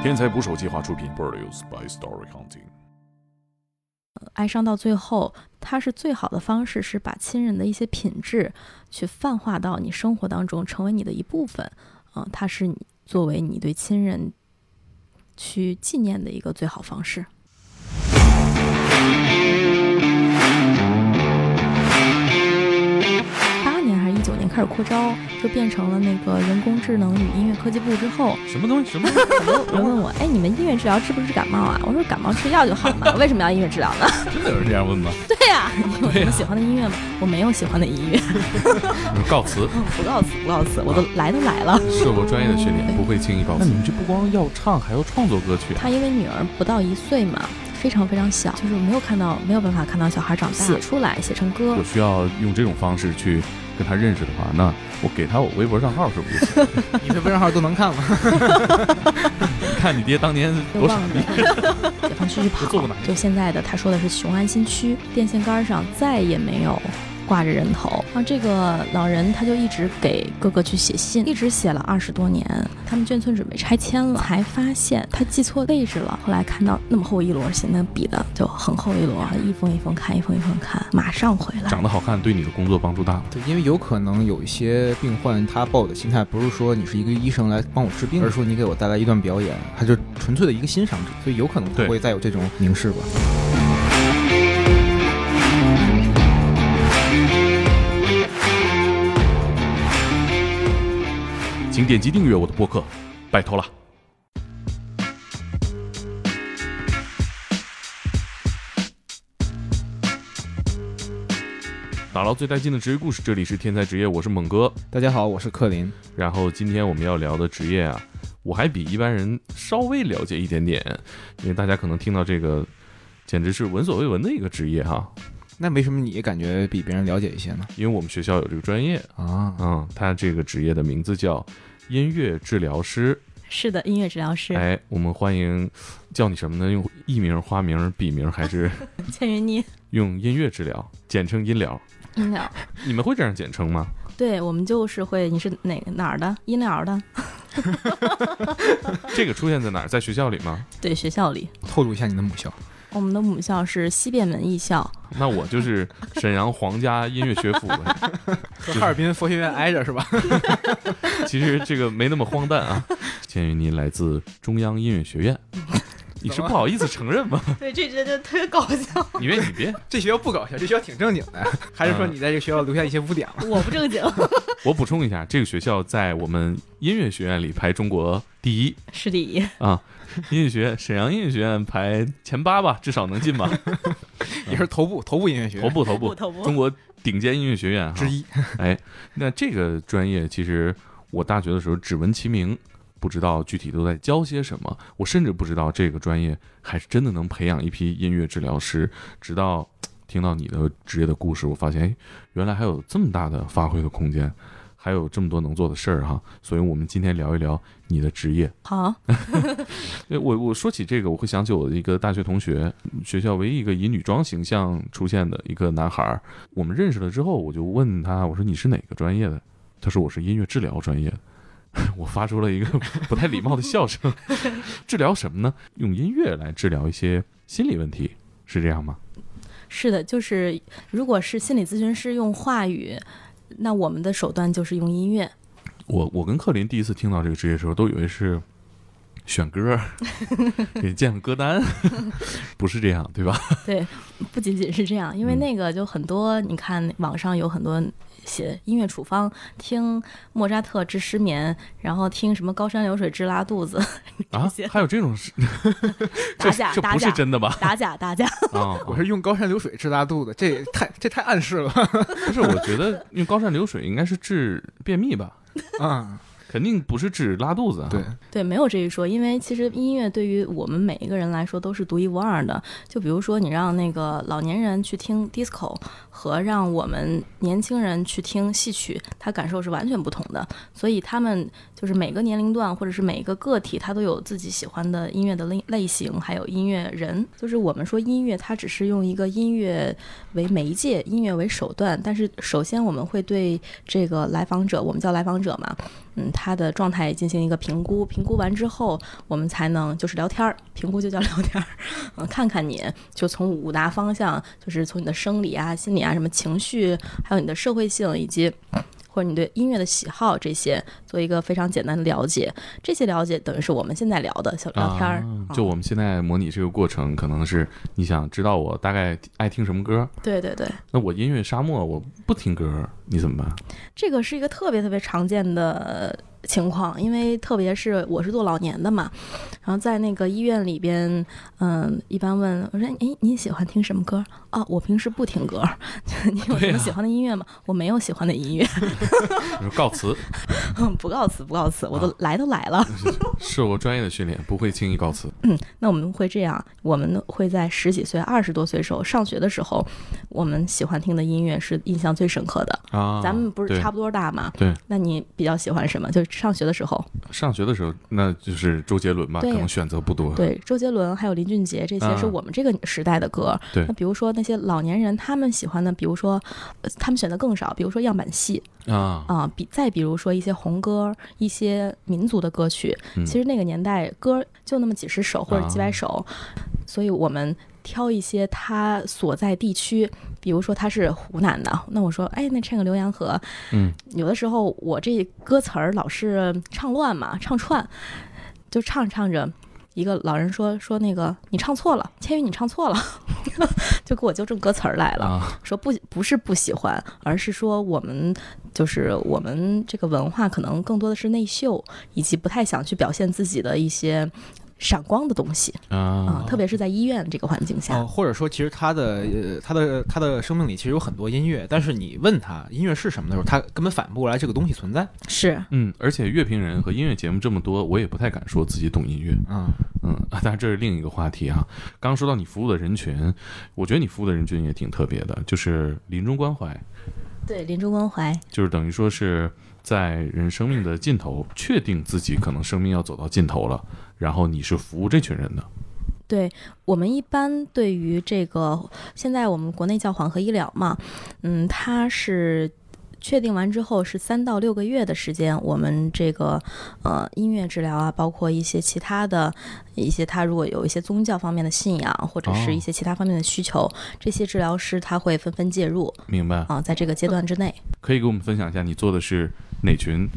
天才捕手计划出品，Produced by Story Counting。哀伤到最后，它是最好的方式，是把亲人的一些品质去泛化到你生活当中，成为你的一部分。嗯、它是你作为你对亲人去纪念的一个最好方式。开始扩招，就变成了那个人工智能与音乐科技部之后，什么东西？什么？有人问我，哎，你们音乐治疗治不治感冒啊？我说感冒吃药就好嘛，为什么要音乐治疗呢？真的有人这样问吗？对呀、你有什么喜欢的音乐吗？我没有喜欢的音乐，告辞，不告辞，不告辞，我都来都来了。受过专业的训练，不会轻易告辞。那你们这不光要唱，还要创作歌曲啊？他因为女儿不到一岁嘛，非常非常小，就是没有看到，没有办法看到小孩长大，写出来，写成歌我。需要用这种方式去跟他认识的话，那我给他我微博账号是不是就行？你微博账号都能看吗？你 看你爹当年多傻忘逼，解放区去跑就现在的，他说的是雄安新区电线杆上再也没有挂着人头。然后这个老人他就一直给哥哥去写信，一直写了二十多年。他们眷村准备拆迁了，才发现他记错位置了。后来看到那么厚一摞信，那笔的就很厚一摞，一封一封看，一封一封看，马上回来。长得好看对你的工作帮助大吗？对，因为有可能有一些病患，他抱的心态不是说你是一个医生来帮我治病，而是说你给我带来一段表演，他就纯粹的一个欣赏者，所以有可能他会再有这种凝视吧。请点击订阅我的播客，拜托了。打捞最带劲的职业故事，这里是天才职业，我是猛哥。大家好，我是克林。然后今天我们要聊的职业啊，我还比一般人稍微了解一点点，因为大家可能听到这个，简直是闻所未闻的一个职业哈。那为什么你感觉比别人了解一些呢？因为我们学校有这个专业，啊，嗯，他这个职业的名字叫音乐治疗师。是的，音乐治疗师哎，我们欢迎叫你什么呢？用艺名、花名、笔名，还是千云妮用音乐治疗，简称音疗？音疗。你们会这样简称吗？对我们就是会，你是哪个哪儿的？音疗的？这个出现在哪儿？在学校里吗？对，学校里。透露一下你的母校。我们的母校是西便门艺校，那我就是沈阳皇家音乐学府的。和哈尔滨佛学院挨着是吧？其实这个没那么荒诞啊。鉴于您来自中央音乐学院，你是不好意思承认吗？对，这这这特别搞笑。你别你别，这学校不搞笑，这学校挺正经的。还是说你在这个学校留下一些污点了？我不正经，我补充一下，这个学校在我们音乐学院里排中国第一是第一。啊。音乐学院，沈阳音乐学院排前八吧，至少能进吧。也是头部头部音乐学院头部头部，头部中国顶尖音乐学院哈之一。哎，那这个专业其实我大学的时候只闻其名，不知道具体都在教些什么。我甚至不知道这个专业还是真的能培养一批音乐治疗师。直到听到你的职业的故事，我发现，哎，原来还有这么大的发挥的空间，还有这么多能做的事儿哈。所以我们今天聊一聊你的职业。好，对我我说起这个，我会想起我的一个大学同学，学校唯一一个以女装形象出现的一个男孩儿。我们认识了之后，我就问他，我说你是哪个专业的？他说我是音乐治疗专业的。我发出了一个不太礼貌的笑声。治疗什么呢？用音乐来治疗一些心理问题，是这样吗？是的，就是如果是心理咨询师用话语，那我们的手段就是用音乐。我我跟克林第一次听到这个职业的时候，都以为是选歌儿，给建个歌单，不是这样，对吧？对，不仅仅是这样，因为嗯那个就很多，你看网上有很多写音乐处方，听莫扎特治失眠，然后听什么高山流水治拉肚子，啊，还有这种事，打假这不是真的吧？打假打假。啊，我是用高山流水治拉肚子，这也太这太暗示了 不是，我觉得用高山流水应该是治便秘吧，啊！肯定不是治拉肚子啊。对，对，没有这一说，因为其实音乐对于我们每一个人来说都是独一无二的。就比如说，你让那个老年人去听 disco，和让我们年轻人去听戏曲，他感受是完全不同的。所以他们就是每个年龄段或者是每一个个体，他都有自己喜欢的音乐的类类型，还有音乐人。就是我们说音乐，它只是用一个音乐为媒介，音乐为手段，但是首先我们会对这个来访者，我们叫来访者嘛，嗯，他的状态进行一个评估，评估完之后，我们才能就是聊天儿，评估就叫聊天儿，嗯，看看你就从五大方向，就是从你的生理啊、心理啊、什么情绪，还有你的社会性以及。或者你对音乐的喜好这些做一个非常简单的了解，这些了解等于是我们现在聊的小聊天儿、啊就我们现在模拟这个过程，可能是你想知道我大概爱听什么歌，对对对，那我音乐沙漠我不听歌，你怎么办？这个是一个特别特别常见的情况，因为特别是我是做老年的嘛，然后在那个医院里边，嗯，一般问我说：“哎，你喜欢听什么歌？”哦，我平时不听歌。你有什么喜欢的音乐吗？我没有喜欢的音乐，告辞，不告辞，不告辞，我都啊来都来了。是我专业的训练，不会轻易告辞。嗯，那我们会这样，我们会在十几岁、二十多岁时候上学的时候，我们喜欢听的音乐是印象最深刻的。啊，咱们不是差不多大嘛？对，那你比较喜欢什么？就是上学的时候，上学的时候，那就是周杰伦吧，可能选择不多。对，周杰伦还有林俊杰，这些啊。是我们这个时代的歌。对。那比如说那些老年人，他们喜欢的，比如说，呃他们选的更少，比如说样板戏。啊，啊，比再比如说一些红歌，一些民族的歌曲。嗯。其实那个年代歌就那么几十首或者几百首，所以我们挑一些他所在地区，比如说他是湖南的，那我说，哎，那唱个《浏阳河》，嗯，有的时候我这歌词儿老是唱乱嘛，唱串，就唱着唱着，一个老人说说那个你唱错了，千羽你唱错了，就给我纠正歌词儿来了，啊，说不不是不喜欢，而是说我们就是我们这个文化可能更多的是内秀，以及不太想去表现自己的一些闪光的东西啊、啊，特别是在医院这个环境下。哦，或者说，其实他的呃，他的他的生命里其实有很多音乐，但是你问他音乐是什么的时候，他根本反应不过来这个东西存在。是，嗯，而且乐评人和音乐节目这么多，我也不太敢说自己懂音乐。嗯，嗯，啊，当然这是另一个话题啊。刚刚说到你服务的人群，我觉得你服务的人群也挺特别的，就是临终关怀，对，临终关怀，就是等于说是在人生命的尽头，确定自己可能生命要走到尽头了，然后你是服务这群人的。对我们一般对于这个，现在我们国内叫缓和医疗嘛，嗯，它是确定完之后是三到六个月的时间，我们这个呃音乐治疗啊，包括一些其他的一些，他如果有一些宗教方面的信仰，或者是一些其他方面的需求，这些治疗师他会纷纷介入明白？啊，在这个阶段之内。可以给我们分享一下你做的是哪群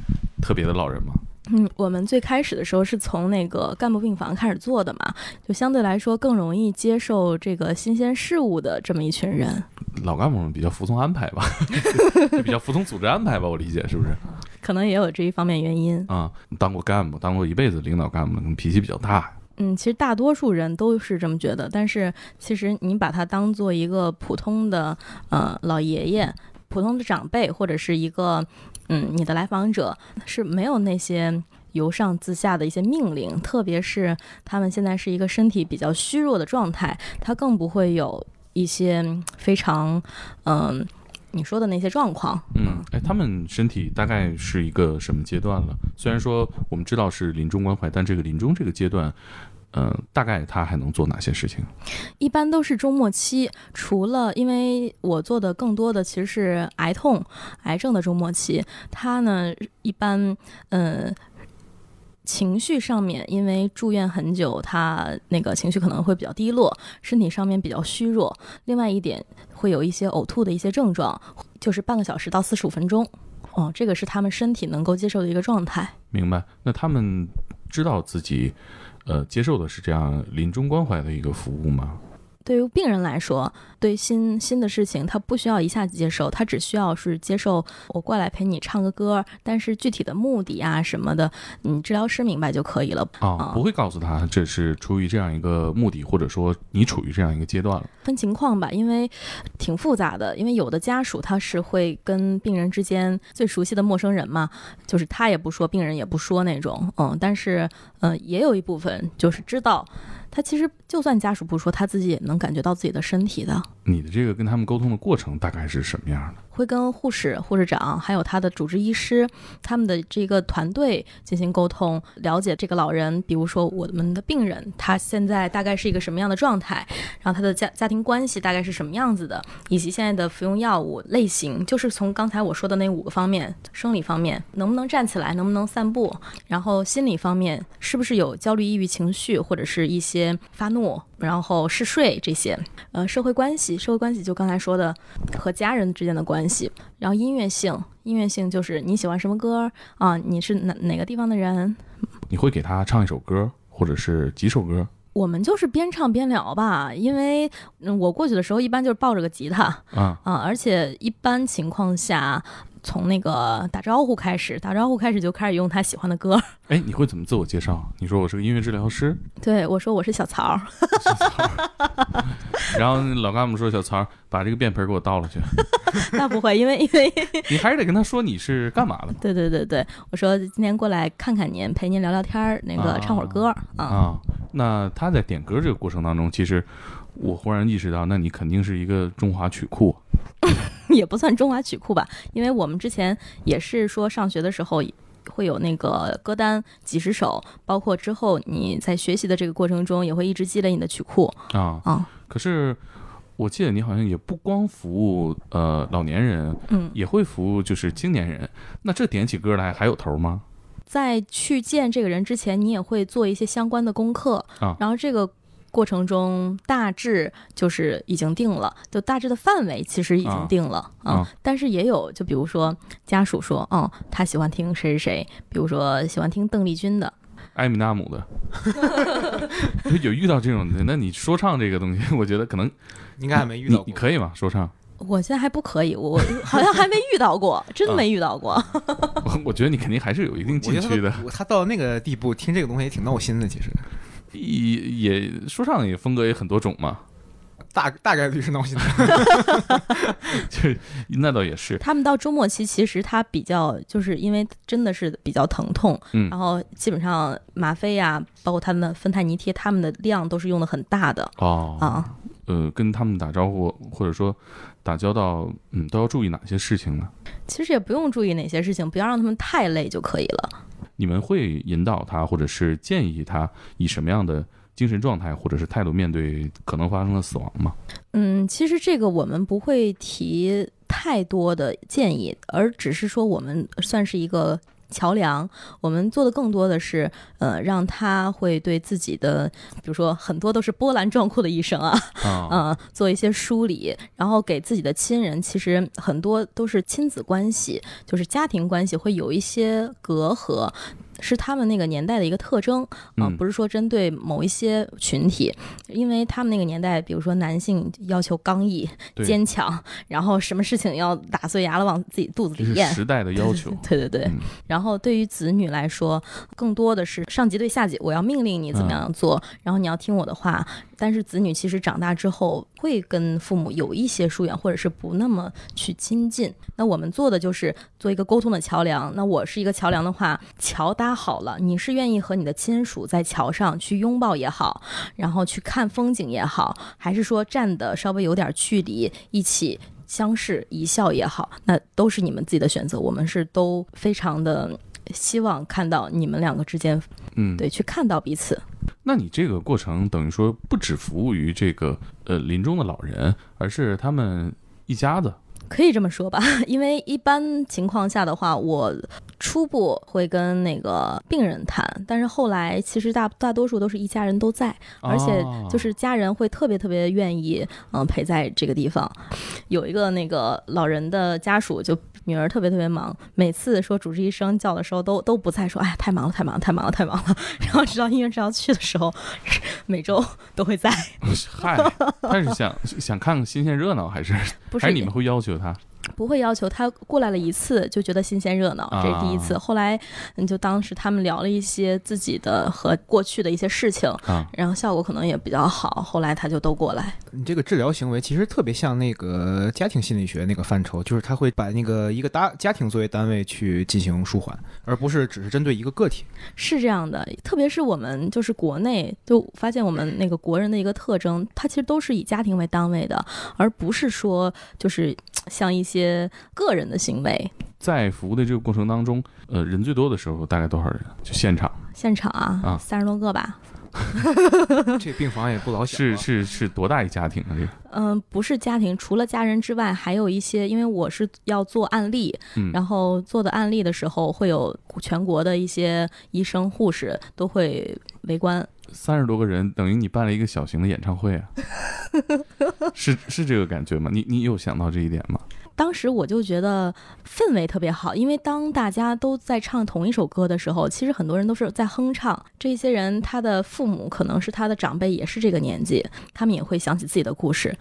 特别的老人吗？嗯，我们最开始的时候是从那个干部病房开始做的嘛，就相对来说更容易接受这个新鲜事物的这么一群人。老干部们比较服从安排吧，就比较服从组织安排吧，我理解是不是？可能也有这一方面原因。啊、当过干部，当过一辈子领导干部，可能脾气比较大。嗯，其实大多数人都是这么觉得，但是其实你把他当做一个普通的呃老爷爷、普通的长辈，或者是一个嗯你的来访者，是没有那些由上自下的一些命令，特别是他们现在是一个身体比较虚弱的状态，他更不会有一些非常嗯、你说的那些状况。嗯，哎，他们身体大概是一个什么阶段了？虽然说我们知道是临终关怀，但这个临终这个阶段，呃，大概他还能做哪些事情？一般都是周末期，除了因为我做的更多的其实是癌痛、癌症的周末期，他呢一般嗯。情绪上面，因为住院很久，他那个情绪可能会比较低落，身体上面比较虚弱。另外一点，会有一些呕吐的一些症状，就是半个小时到四十五分钟。哦，这个是他们身体能够接受的一个状态。明白？那他们知道自己，呃，接受的是这样临终关怀的一个服务吗？对于病人来说，对新新的事情，他不需要一下子接受，他只需要是接受我过来陪你唱个歌，但是具体的目的啊什么的，你治疗师明白就可以了。啊，啊不会告诉他这是出于这样一个目的，或者说你处于这样一个阶段了。分情况吧，因为挺复杂的。因为有的家属他是会跟病人之间最熟悉的陌生人嘛，就是他也不说，病人也不说那种，嗯，但是嗯、呃也有一部分就是知道，他其实就算家属不说，他自己也能感觉到自己的身体的。你的这个跟他们沟通的过程大概是什么样的？会跟护士、护士长还有他的主治医师他们的这个团队进行沟通，了解这个老人，比如说我们的病人，他现在大概是一个什么样的状态，然后他的家家庭关系大概是什么样子的，以及现在的服用药物类型，就是从刚才我说的那五个方面：生理方面能不能站起来，能不能散步，然后心理方面是不是有焦虑、抑郁情绪，或者是一些发怒，然后嗜睡这些，呃，社会关系，社会关系就刚才说的和家人之间的关系，然后音乐性，音乐性就是你喜欢什么歌啊？你是哪哪个地方的人？你会给他唱一首歌，或者是几首歌我们就是边唱边聊吧，因为嗯我过去的时候一般就是抱着个吉他啊？啊，而且一般情况下，从那个打招呼开始，打招呼开始就开始用他喜欢的歌。哎，你会怎么自我介绍？你说我是个音乐治疗师，对我说我是 小曹儿，然后老干部说小曹把这个便盆给我倒了去，那不会，因为因为你还是得跟他说你是干嘛的对对对对，我说今天过来看看您，陪您聊聊天儿，那个啊唱会儿歌啊。啊。那他在点歌这个过程当中，其实我忽然意识到，那你肯定是一个中华曲库 也不算中华曲库吧，因为我们之前也是说上学的时候会有那个歌单几十首，包括之后你在学习的这个过程中也会一直积累你的曲库啊。啊。可是我记得你好像也不光服务呃老年人，嗯，也会服务就是青年人。那这点起歌来还有头吗？在去见这个人之前，你也会做一些相关的功课啊然后这个。过程中大致就是已经定了，就大致的范围其实已经定了啊啊但是也有，就比如说家属说，嗯，他喜欢听谁谁谁，比如说喜欢听邓丽君的，艾米纳姆的，有遇到这种的，那你说唱这个东西，我觉得可能应该还没遇到过。你你可以吗？说唱，我现在还不可以，我好像还没遇到过，真没遇到过。我我觉得你肯定还是有一定禁区的。他他到那个地步，听这个东西也挺闹心的。其实也也说唱也风格也很多种嘛，大大概率是闹心的。就是那倒也是，他们到周末期，其实他比较就是因为真的是比较疼痛，嗯然后基本上吗啡呀、包括他们的芬太尼贴，他们的量都是用的很大的哦，啊。呃，跟他们打招呼或者说打交道，嗯，都要注意哪些事情呢？其实也不用注意哪些事情，不要让他们太累就可以了。你们会引导他，或者是建议他以什么样的精神状态或者是态度面对可能发生的死亡吗？嗯，其实这个我们不会提太多的建议，而只是说我们算是一个桥梁。我们做的更多的是，呃，让他会对自己的，比如说很多都是波澜壮阔的一生啊，啊，呃，做一些梳理，然后给自己的亲人，其实很多都是亲子关系，就是家庭关系会有一些隔阂。是他们那个年代的一个特征啊、嗯不是说针对某一些群体，因为他们那个年代，比如说男性要求刚毅、坚强，然后什么事情要打碎牙了往自己肚子里咽。时代的要求。对对对，嗯然后对于子女来说，更多的是上级对下级，我要命令你怎么样做，然后你要听我的话。但是子女其实长大之后会跟父母有一些疏远，或者是不那么去亲近。那我们做的就是做一个沟通的桥梁。那我是一个桥梁的话，桥搭好了，你是愿意和你的亲属在桥上去拥抱也好，然后去看风景也好，还是说站的稍微有点距离，一起相视一笑也好，那都是你们自己的选择。我们是都非常的希望看到你们两个之间，嗯，对，去看到彼此。那你这个过程等于说不只服务于这个呃临终的老人，而是他们一家子。可以这么说吧，因为一般情况下的话，我初步会跟那个病人谈，但是后来其实大大多数都是一家人都在，而且哦就是家人会特别特别愿意嗯、陪在这个地方。有一个那个老人的家属就。女儿特别特别忙，每次说主治医生叫的时候都都不在，说哎呀太忙了太忙了太忙了太忙了。然后直到医院治疗去的时候，每周都会在。嗨，他是想想看看新鲜热闹，还是不是还是你们会要求他？不会要求他过来了一次就觉得新鲜热闹，这是第一次。啊后来，嗯，就当时他们聊了一些自己的和过去的一些事情，啊，然后效果可能也比较好。后来他就都过来。你这个治疗行为其实特别像那个家庭心理学那个范畴，就是他会把那个一个大家庭作为单位去进行舒缓，而不是只是针对一个个体。是这样的，特别是我们就是国内，就发现我们那个国人的一个特征，他其实都是以家庭为单位的，而不是说就是像一些个人的行为。在服务的这个过程当中，呃，人最多的时候大概多少人？就现场现场啊啊，三十多个吧。这病房也不老小、啊，是是是多大一家庭啊？这个，嗯，不是家庭，除了家人之外，还有一些，因为我是要做案例，嗯，然后做的案例的时候，会有全国的一些医生、护士都会围观。三十多个人，等于你办了一个小型的演唱会啊，是是这个感觉吗？你你有想到这一点吗？当时我就觉得氛围特别好，因为当大家都在唱同一首歌的时候，其实很多人都是在哼唱。这些人他的父母可能是他的长辈，也是这个年纪，他们也会想起自己的故事。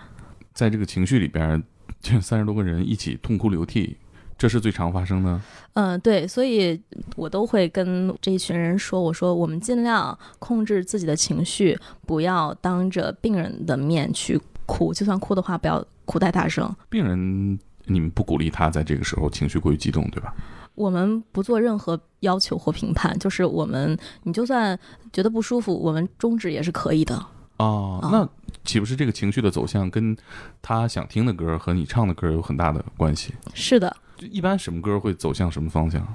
在这个情绪里边，这三十多个人一起痛哭流涕，这是最常发生的。嗯，对，所以我都会跟这一群人说，我说我们尽量控制自己的情绪，不要当着病人的面去哭，就算哭的话，不要哭太大声。病人，你们不鼓励他在这个时候情绪过于激动，对吧？我们不做任何要求或评判，就是我们，你就算觉得不舒服，我们终止也是可以的。哦，啊那岂不是这个情绪的走向跟他想听的歌和你唱的歌有很大的关系？是的，就一般什么歌会走向什么方向？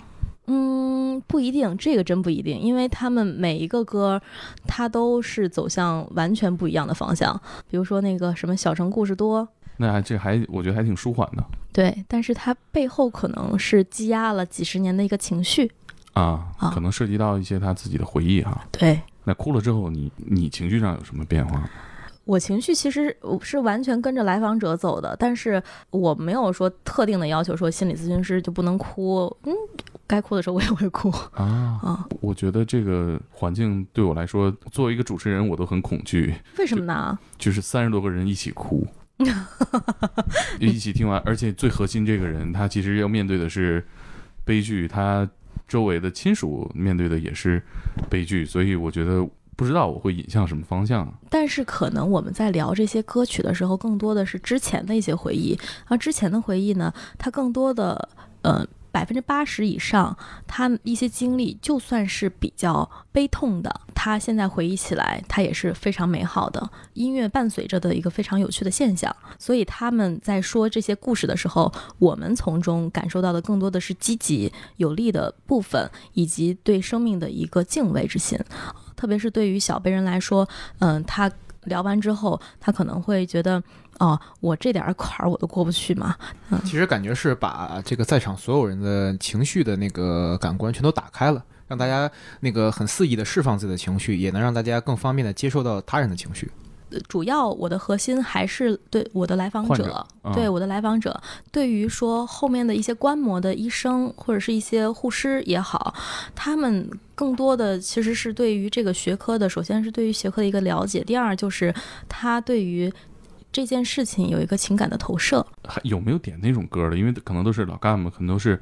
嗯，不一定，这个真不一定，因为他们每一个歌，它都是走向完全不一样的方向。比如说那个什么“小城故事多那还这还我觉得还挺舒缓的”，对，但是它背后可能是积压了几十年的一个情绪。啊，啊可能涉及到一些他自己的回忆哈。对那哭了之后，你你情绪上有什么变化？我情绪其实是完全跟着来访者走的，但是我没有说特定的要求，说心理咨询师就不能哭。嗯，该哭的时候我也会哭。啊，啊，我觉得这个环境对我来说，作为一个主持人，我都很恐惧。为什么呢？就是三十多个人一起哭，一起听完，而且最核心这个人，他其实要面对的是悲剧，他周围的亲属面对的也是悲剧，所以我觉得不知道我会引向什么方向。但是可能我们在聊这些歌曲的时候，更多的是之前的一些回忆，而之前的回忆呢，它更多的呃。百分之八十以上，他一些经历，就算是比较悲痛的，他现在回忆起来，他也是非常美好的。音乐伴随着的一个非常有趣的现象，所以他们在说这些故事的时候，我们从中感受到的更多的是积极有利的部分，以及对生命的一个敬畏之心。特别是对于小辈人来说，嗯，他聊完之后，他可能会觉得，哦，我这点坎儿我都过不去嘛。嗯其实感觉是把这个在场所有人的情绪的那个感官全都打开了，让大家那个很肆意的释放自己的情绪，也能让大家更方便的接受到他人的情绪。主要我的核心还是对我的来访者，对我的来访者，对于说后面的一些观摩的医生或者是一些护师也好，他们更多的其实是对于这个学科的，首先是对于学科的一个了解，第二就是他对于这件事情有一个情感的投射。还有没有点那种歌的？因为可能都是老干部，可能都是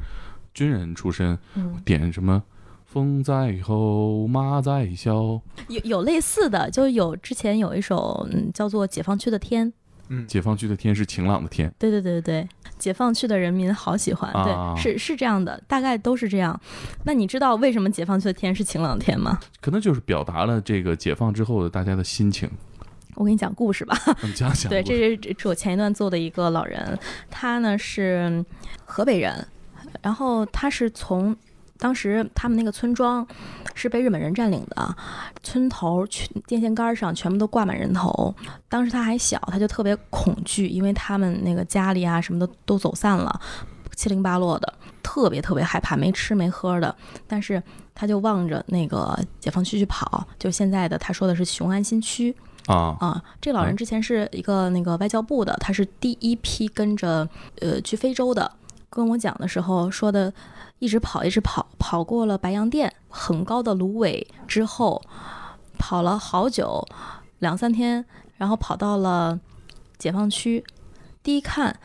军人出身，嗯，点什么“风在吼，马在啸有有类似的，就有之前有一首嗯叫做《解放区的天》。嗯”，解放区的天是晴朗的天。对对对对对，解放区的人民好喜欢，啊对，是是这样的，大概都是这样。那你知道为什么解放区的天是晴朗的天吗？可能就是表达了这个解放之后的大家的心情。我给你讲故事吧。你讲讲。对，这是这是我前一段做的一个老人，他呢是河北人，然后他是从当时他们那个村庄是被日本人占领的，村头全电线杆上全部都挂满人头。当时他还小，他就特别恐惧，因为他们那个家里啊什么的都走散了，七零八落的，特别特别害怕，没吃没喝的。但是他就望着那个解放区去跑，就现在的他说的是雄安新区。啊，啊，这老人之前是一个那个外交部的，他是第一批跟着呃去非洲的。跟我讲的时候说的，一直跑一直跑，跑过了白洋淀很高的芦苇之后，跑了好久，两三天，然后跑到了解放区。第一看，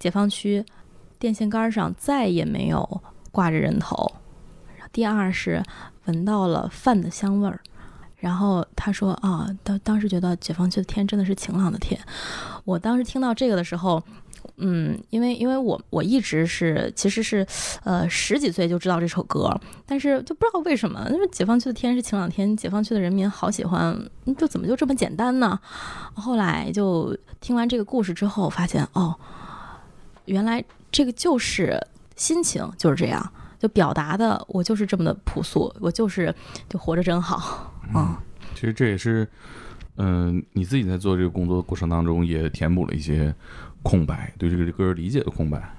解放区电线杆上再也没有挂着人头。第二是闻到了饭的香味儿。然后他说啊，当当时觉得解放区的天真的是晴朗的天。我当时听到这个的时候，嗯，因为因为我我一直是其实是，呃，十几岁就知道这首歌，但是就不知道为什么，因为解放区的天是晴朗天，解放区的人民好喜欢，就怎么就这么简单呢？后来就听完这个故事之后，发现哦，原来这个就是心情就是这样，就表达的我就是这么的朴素，我就是就活着真好。嗯，其实这也是，嗯，你自己在做这个工作的过程当中，也填补了一些空白，对这个歌理解的空白。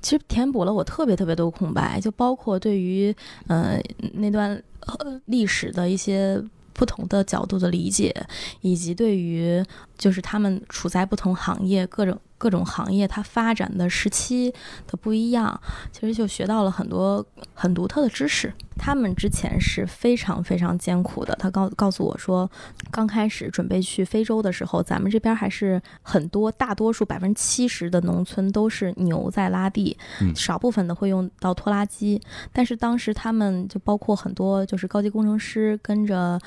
其实填补了我特别特别多空白，就包括对于呃那段历史的一些不同的角度的理解，以及对于就是他们处在不同行业各种。各种行业它发展的时期的不一样，其实就学到了很多很独特的知识。他们之前是非常非常艰苦的。他告告诉我说，刚开始准备去非洲的时候，咱们这边还是很多，大多数百分之七十的农村都是牛在拉地，少部分的会用到拖拉机。但是当时他们就包括很多就是高级工程师跟着。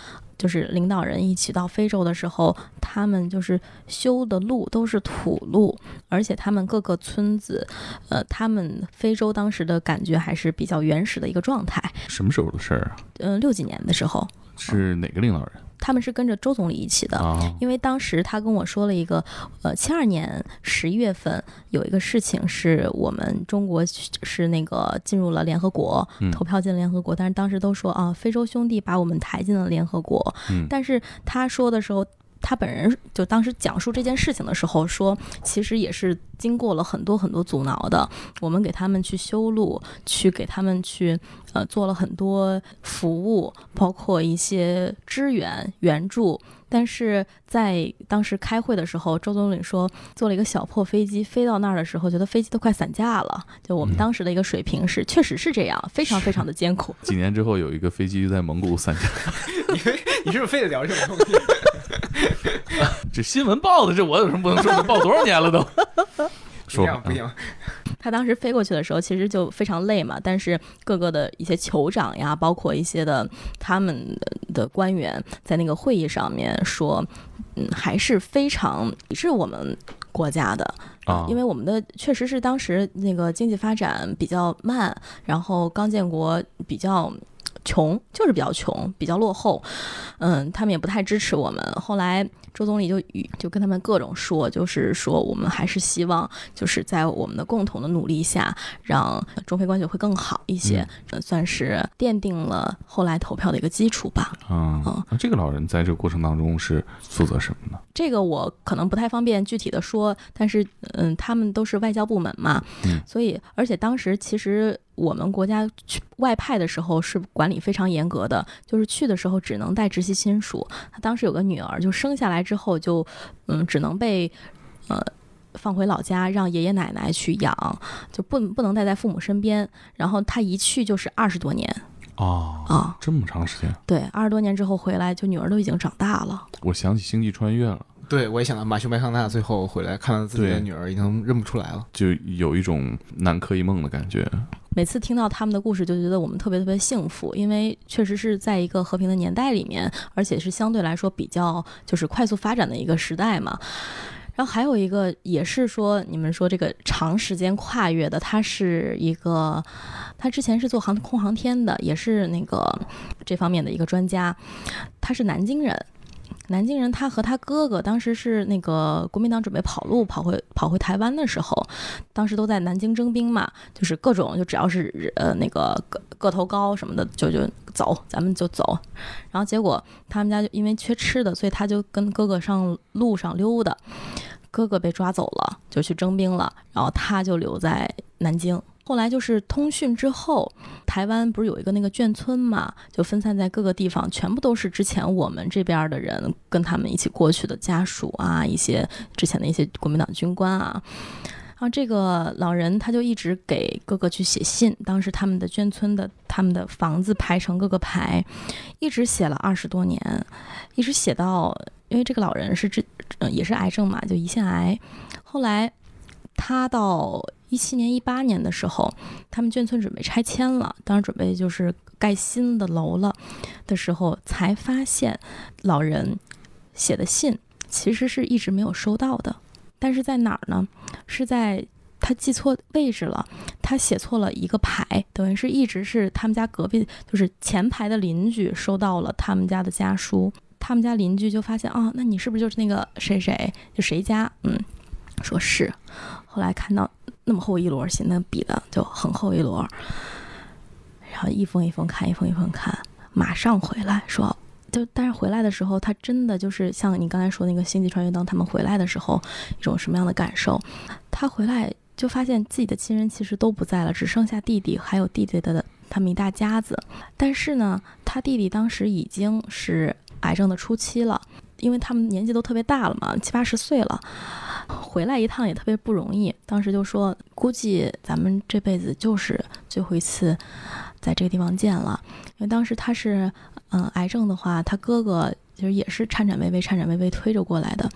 就是领导人一起到非洲的时候，他们就是修的路都是土路，而且他们各个村子，呃，他们非洲当时的感觉还是比较原始的一个状态。什么时候的事儿啊？嗯，六几年的时候。是哪个领导人？他们是跟着周总理一起的，因为当时他跟我说了一个，呃，七二年十一月份有一个事情，是我们中国是那个进入了联合国，投票进联合国，但是当时都说啊，非洲兄弟把我们抬进了联合国，但是他说的时候。他本人就当时讲述这件事情的时候说，其实也是经过了很多很多阻挠的。我们给他们去修路，去给他们去呃做了很多服务，包括一些支援援助。但是在当时开会的时候，周总理说，坐了一个小破飞机飞到那儿的时候，觉得飞机都快散架了。就我们当时的一个水平是，确实是这样，非常非常的艰苦。几年之后，有一个飞机在蒙古散架。你 你是不是非得聊这个东西？这新闻报的，这我有什么不能说的？报多少年了都？说不行。他当时飞过去的时候，其实就非常累嘛。但是各个的一些酋长呀，包括一些的他们的官员，在那个会议上面说，嗯，还是非常理是我们国家的啊，因为我们的确实是当时那个经济发展比较慢，然后刚建国比较。穷就是比较穷，比较落后，嗯，他们也不太支持我们。后来周总理就与就跟他们各种说，就是说我们还是希望，就是在我们的共同的努力下，让中非关系会更好一些，算是奠定了后来投票的一个基础吧。嗯，那这个老人在这个过程当中是负责什么呢？这个我可能不太方便具体的说，但是嗯，他们都是外交部门嘛，所以而且当时其实。我们国家去外派的时候是管理非常严格的，就是去的时候只能带直系亲属。他当时有个女儿，就生下来之后就，嗯，只能被，呃，放回老家让爷爷奶奶去养，就不不能带在父母身边。然后他一去就是二十多年。哦啊，这么长时间？对，二十多年之后回来，就女儿都已经长大了。我想起《星际穿越》了。对，我也想到马修麦康纳最后回来，看到自己的女儿已经认不出来了，就有一种南柯一梦的感觉。每次听到他们的故事，就觉得我们特别特别幸福，因为确实是在一个和平的年代里面，而且是相对来说比较就是快速发展的一个时代嘛。然后还有一个也是说，你们说这个长时间跨越的，他是一个，他之前是做航空航天的，也是那个这方面的一个专家，他是南京人。南京人，他和他哥哥当时是那个国民党准备跑路，跑回跑回台湾的时候，当时都在南京征兵嘛，就是各种就只要是呃那个个个头高什么的，就就走，咱们就走。然后结果他们家就因为缺吃的，所以他就跟哥哥上路上溜达，哥哥被抓走了，就去征兵了，然后他就留在南京。后来就是通讯之后，台湾不是有一个那个眷村嘛，就分散在各个地方，全部都是之前我们这边的人跟他们一起过去的家属啊，一些之前的一些国民党军官啊。然后这个老人他就一直给哥哥去写信，当时他们的眷村的他们的房子排成各个排，一直写了二十多年，一直写到因为这个老人是这也是癌症嘛，就胰腺癌，后来。他到一七年、一八年的时候，他们眷村准备拆迁了，当时准备就是盖新的楼了的时候，才发现老人写的信其实是一直没有收到的。但是在哪儿呢？是在他记错位置了，他写错了一个排，等于是一直是他们家隔壁，就是前排的邻居收到了他们家的家书，他们家邻居就发现啊，那你是不是就是那个谁谁，就谁家？嗯，说是。后来看到那么厚一摞写，那笔的就很厚一摞，然后一封一封看，一封一封看，马上回来说。就但是回来的时候，他真的就是像你刚才说那个星际穿越当他们回来的时候，一种什么样的感受？他回来就发现自己的亲人其实都不在了，只剩下弟弟，还有弟弟的他们一大家子。但是呢，他弟弟当时已经是癌症的初期了，因为他们年纪都特别大了嘛，七八十岁了，回来一趟也特别不容易。当时就说，估计咱们这辈子就是最后一次在这个地方见了，因为当时他是。嗯，癌症的话，他哥哥其实也是颤颤巍巍、颤颤巍巍推着过来的，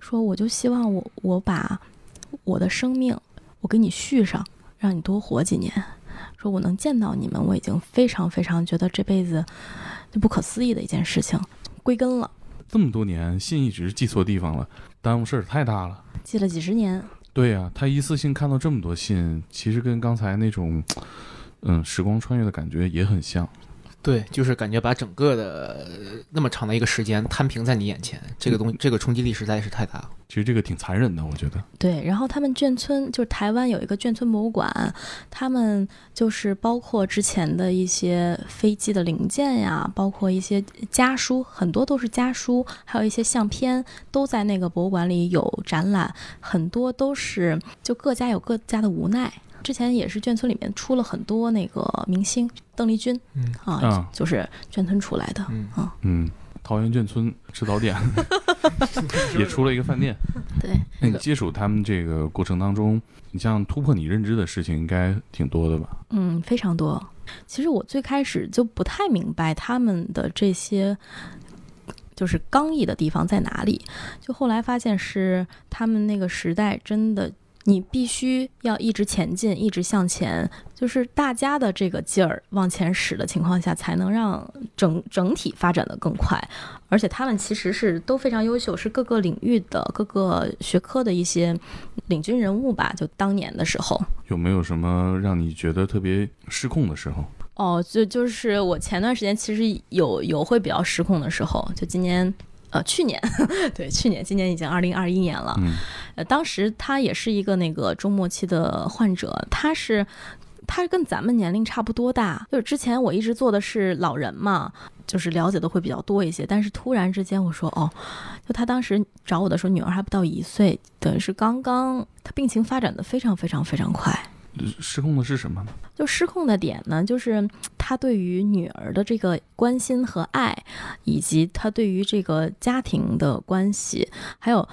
说我就希望我我把我的生命我给你续上，让你多活几年。说我能见到你们，我已经非常非常觉得这辈子就不可思议的一件事情归根了。这么多年，信一直寄错地方了，耽误事儿太大了。寄了几十年。对呀，他一次性看到这么多信，其实跟刚才那种嗯时光穿越的感觉也很像。对，就是感觉把整个的那么长的一个时间摊平在你眼前，这个东西，这个冲击力实在是太大了。其实这个挺残忍的，我觉得。对，然后他们眷村就是台湾有一个眷村博物馆，他们就是包括之前的一些飞机的零件呀，包括一些家书，很多都是家书，还有一些相片，都在那个博物馆里有展览，很多都是就各家有各家的无奈。之前也是眷村里面出了很多那个明星，邓丽君，嗯啊，就是眷村出来的，嗯啊，嗯，桃园眷村吃早点 也出了一个饭店。对，那你接触他们这个过程当中，你像突破你认知的事情应该挺多的吧？嗯，非常多。其实我最开始就不太明白他们的这些就是刚毅的地方在哪里，就后来发现是他们那个时代真的。你必须要一直前进，一直向前，就是大家的这个劲儿往前使的情况下，才能让整整体发展的更快。而且他们其实是都非常优秀，是各个领域的各个学科的一些领军人物吧。就当年的时候，有没有什么让你觉得特别失控的时候？哦，就就是我前段时间其实有有会比较失控的时候，就今年。呃，去年，对，去年，今年已经二零二一年了。嗯，呃，当时他也是一个那个中末期的患者，他是，他跟咱们年龄差不多大。就是之前我一直做的是老人嘛，就是了解的会比较多一些。但是突然之间我说，哦，就他当时找我的时候，女儿还不到一岁，等于是刚刚，他病情发展的非常非常非常快。失控的是什么呢？就失控的点呢，就是他对于女儿的这个关心和爱，以及他对于这个家庭的关系，还有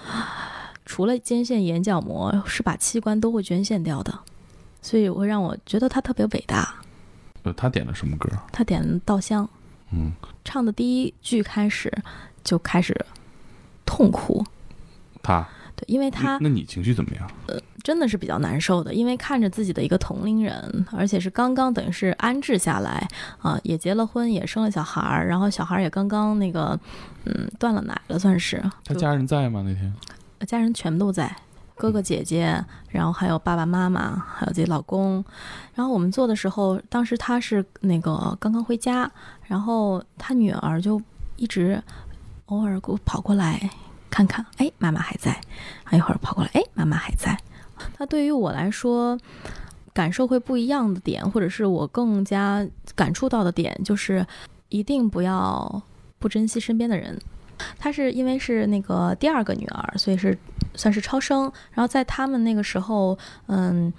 除了捐献眼角膜，是把器官都会捐献掉的，所以会让我觉得他特别伟大。呃，他点了什么歌？他点《稻香》，嗯，唱的第一句开始就开始痛哭。他。对，因为他，那你情绪怎么样？呃，真的是比较难受的，因为看着自己的一个同龄人，而且是刚刚等于是安置下来啊，也结了婚，也生了小孩儿，然后小孩儿也刚刚那个，嗯，断了奶了，算是。他家人在吗？那天？家人全都在，哥哥姐姐，然后还有爸爸妈妈，还有自己老公。然后我们做的时候，当时他是那个刚刚回家，然后他女儿就一直偶尔给我跑过来。看看，哎，妈妈还在。一会儿跑过来，哎，妈妈还在。那对于我来说，感受会不一样的点，或者是我更加感触到的点，就是一定不要不珍惜身边的人。他是因为是那个第二个女儿，所以是算是超生。然后在他们那个时候，嗯。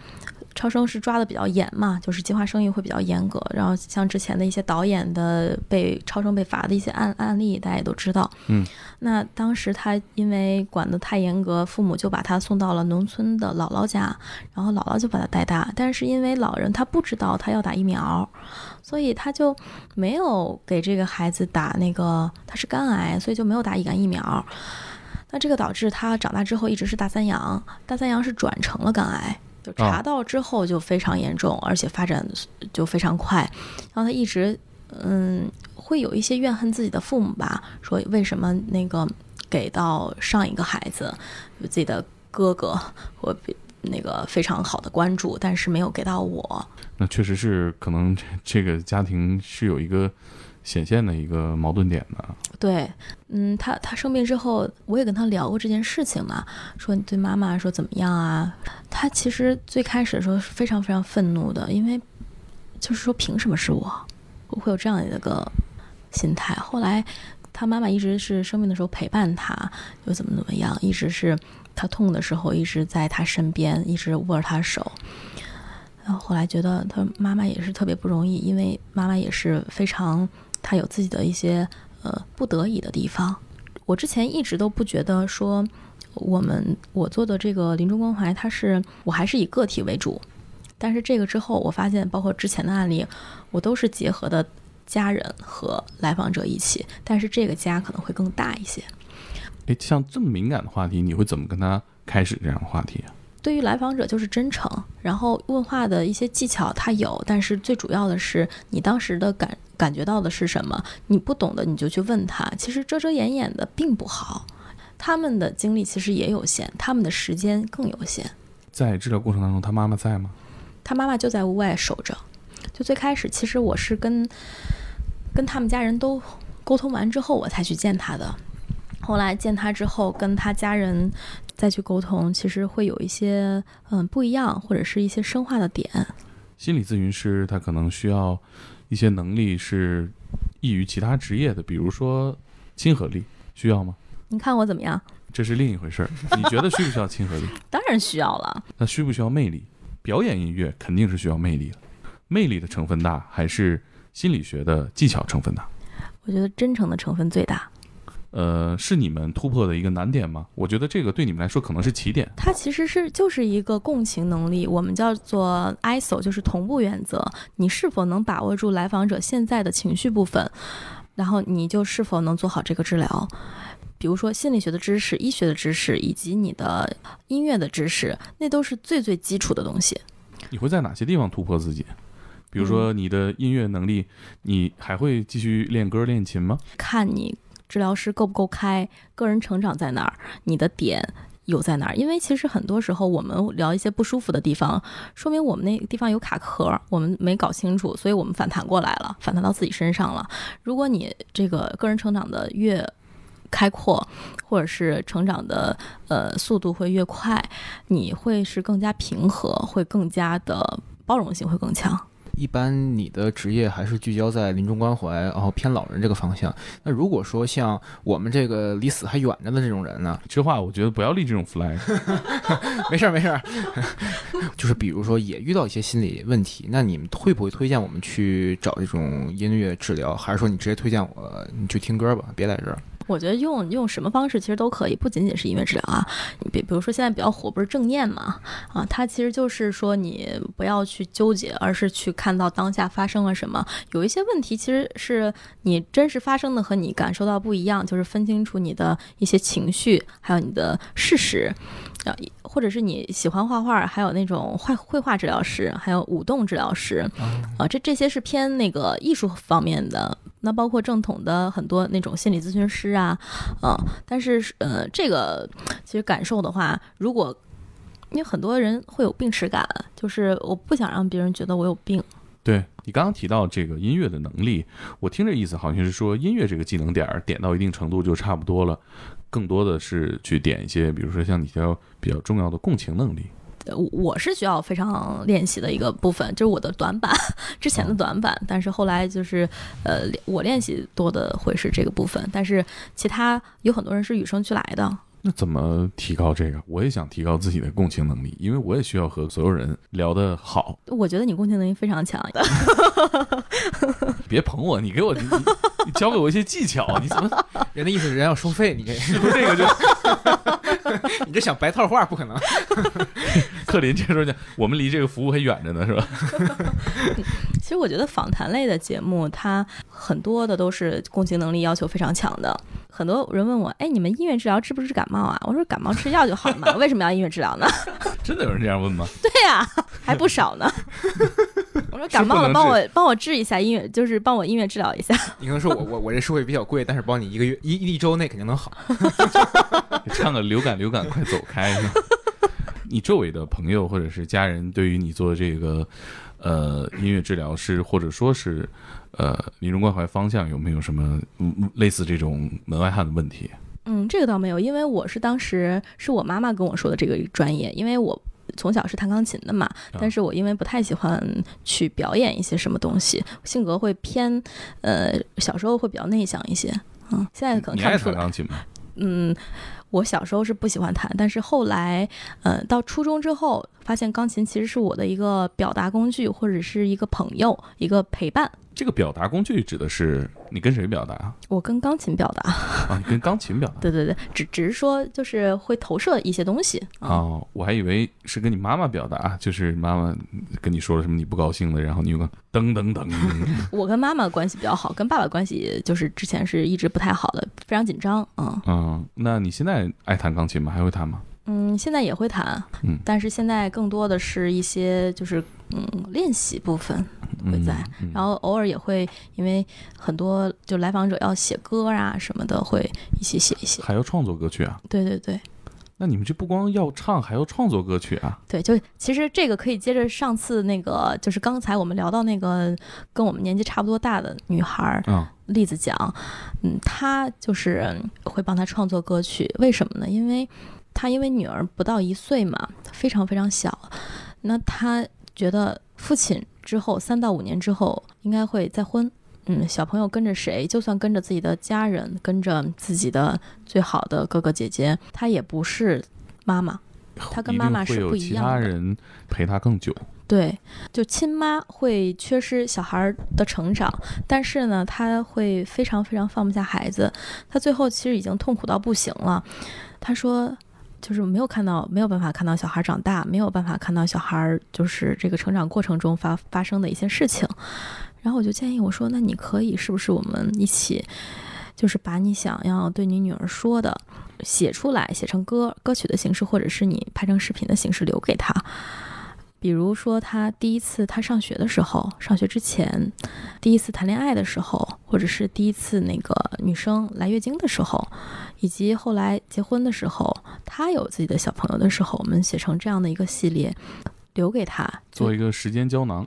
超生是抓的比较严嘛，就是计划生育会比较严格。然后像之前的一些导演的被超生被罚的一些案案例，大家也都知道。嗯，那当时他因为管得太严格，父母就把他送到了农村的姥姥家，然后姥姥就把他带大。但是因为老人他不知道他要打疫苗，所以他就没有给这个孩子打那个他是肝癌，所以就没有打乙肝疫苗。那这个导致他长大之后一直是大三阳，大三阳是转成了肝癌，就查到之后就非常严重，而且发展就非常快。然后他一直嗯会有一些怨恨自己的父母吧，说为什么那个给到上一个孩子有自己的哥哥或比那个非常好的关注，但是没有给到我。那确实是可能这这个家庭是有一个显现的一个矛盾点的。对，嗯，他他生病之后，我也跟他聊过这件事情嘛，说你对妈妈说怎么样啊？他其实最开始的时候是非常非常愤怒的，因为就是说凭什么是我，我会有这样的一个心态。后来他妈妈一直是生病的时候陪伴他，又怎么怎么样，一直是他痛的时候一直在他身边，一直握着他手。然后后来觉得他妈妈也是特别不容易，因为妈妈也是非常，她有自己的一些呃不得已的地方。我之前一直都不觉得说我们我做的这个临终关怀，它是我还是以个体为主。但是这个之后，我发现包括之前的案例，我都是结合的家人和来访者一起，但是这个家可能会更大一些。诶，像这么敏感的话题，你会怎么跟他开始这样的话题啊？对于来访者就是真诚，然后问话的一些技巧他有，但是最主要的是你当时的感感觉到的是什么？你不懂的你就去问他。其实遮遮掩掩的并不好，他们的精力其实也有限，他们的时间更有限。在治疗过程当中，他妈妈在吗？他妈妈就在屋外守着。就最开始，其实我是跟跟他们家人都沟通完之后，我才去见他的。后来见他之后，跟他家人再去沟通，其实会有一些嗯不一样，或者是一些深化的点。心理咨询师他可能需要一些能力是异于其他职业的，比如说亲和力，需要吗？你看我怎么样？这是另一回事儿。你觉得需不需要亲和力？当然需要了。那需不需要魅力？表演音乐肯定是需要魅力的，魅力的成分大还是心理学的技巧成分大？我觉得真诚的成分最大。呃，是你们突破的一个难点吗？我觉得这个对你们来说可能是起点。它其实是就是一个共情能力，我们叫做 ISO，就是同步原则。你是否能把握住来访者现在的情绪部分，然后你就是否能做好这个治疗。比如说心理学的知识、医学的知识以及你的音乐的知识，那都是最最基础的东西。你会在哪些地方突破自己？比如说你的音乐能力，你还会继续练歌练琴吗？看你。治疗师够不够开？个人成长在哪儿？你的点有在哪儿？因为其实很多时候我们聊一些不舒服的地方，说明我们那个地方有卡壳，我们没搞清楚，所以我们反弹过来了，反弹到自己身上了。如果你这个个人成长的越开阔，或者是成长的呃速度会越快，你会是更加平和，会更加的包容性会更强。一般你的职业还是聚焦在临终关怀，然后偏老人这个方向。那如果说像我们这个离死还远着的这种人呢？这话我觉得不要立这种 flag。没事儿没事儿，就是比如说也遇到一些心理问题，那你们会不会推荐我们去找这种音乐治疗，还是说你直接推荐我你去听歌吧，别在这儿？我觉得用用什么方式其实都可以，不仅仅是音乐治疗啊。你比比如说现在比较火不是正念嘛？啊，它其实就是说你不要去纠结，而是去看到当下发生了什么。有一些问题其实是你真实发生的和你感受到不一样，就是分清楚你的一些情绪，还有你的事实。啊，或者是你喜欢画画，还有那种画绘画治疗师，还有舞动治疗师，啊，这这些是偏那个艺术方面的。那包括正统的很多那种心理咨询师啊，啊，但是呃，这个其实感受的话，如果因为很多人会有病耻感，就是我不想让别人觉得我有病。对你刚刚提到这个音乐的能力，我听这意思好像是说音乐这个技能点儿点到一定程度就差不多了。更多的是去点一些，比如说像你较比较重要的共情能力。我是需要非常练习的一个部分，就是我的短板，之前的短板。但是后来就是，呃，我练习多的会是这个部分，但是其他有很多人是与生俱来的。那怎么提高这个？我也想提高自己的共情能力，因为我也需要和所有人聊得好。我觉得你共情能力非常强。别捧我，你给我，你教给我一些技巧。你怎么？人的意思是人要收费，你这 是不是这个就？你这想白套话不可能。克林这时候讲，我们离这个服务还远着呢，是吧？其实我觉得访谈类的节目，它很多的都是共情能力要求非常强的。很多人问我，哎，你们音乐治疗治不治感冒啊？我说感冒吃药就好了嘛，为什么要音乐治疗呢？真的有人这样问吗？对呀、还不少呢。我说感冒了，帮我帮我治一下音乐，就是帮我音乐治疗一下。你可能说我我我这收费比较贵，但是帮你一个月一一周内肯定能好。唱个流感，流感快走开！你周围的朋友或者是家人，对于你做这个呃音乐治疗师，或者说是呃临终关怀方向，有没有什么嗯类似这种门外汉的问题？嗯，这个倒没有，因为我是当时是我妈妈跟我说的这个专业，因为我从小是弹钢琴的嘛，但是我因为不太喜欢去表演一些什么东西，性格会偏呃小时候会比较内向一些，嗯，现在可能你爱看不出来，弹钢琴吗？嗯。我小时候是不喜欢弹，但是后来，呃，到初中之后，发现钢琴其实是我的一个表达工具，或者是一个朋友，一个陪伴。这个表达工具指的是你跟谁表达我跟钢琴表达，啊？你跟钢琴表达？对对对，只只是说就是会投射一些东西。啊哦，我还以为是跟你妈妈表达，就是妈妈跟你说了什么你不高兴的，然后你又个噔噔噔，我跟妈妈关系比较好，跟爸爸关系就是之前是一直不太好的，非常紧张。嗯嗯，那你现在爱弹钢琴吗？还会弹吗？嗯，现在也会弹，嗯但是现在更多的是一些就是嗯练习部分会在，嗯然后偶尔也会因为很多就来访者要写歌啊什么的，会一起写一写。还要创作歌曲啊？对对对那你们这不光要唱，还要创作歌曲啊？对，就其实这个可以接着上次那个，就是刚才我们聊到那个跟我们年纪差不多大的女孩儿，啊、例子讲，嗯，她就是会帮她创作歌曲，为什么呢？因为她因为女儿不到一岁嘛，非常非常小，那他觉得父亲之后三到五年之后应该会再婚。嗯，小朋友跟着谁，就算跟着自己的家人，跟着自己的最好的哥哥姐姐，他也不是妈妈。他跟妈妈是不一其样的他人陪他更久。对，就亲妈会缺失小孩儿的成长，但是呢，他会非常非常放不下孩子，他最后其实已经痛苦到不行了。他说，就是没有看到，没有办法看到小孩长大，没有办法看到小孩就是这个成长过程中发发生的一些事情。然后我就建议我说，那你可以是不是我们一起，就是把你想要对你女儿说的写出来，写成歌歌曲的形式，或者是你拍成视频的形式留给她。比如说，他第一次他上学的时候，上学之前，第一次谈恋爱的时候，或者是第一次那个女生来月经的时候，以及后来结婚的时候，他有自己的小朋友的时候，我们写成这样的一个系列，留给他，做一个时间胶囊，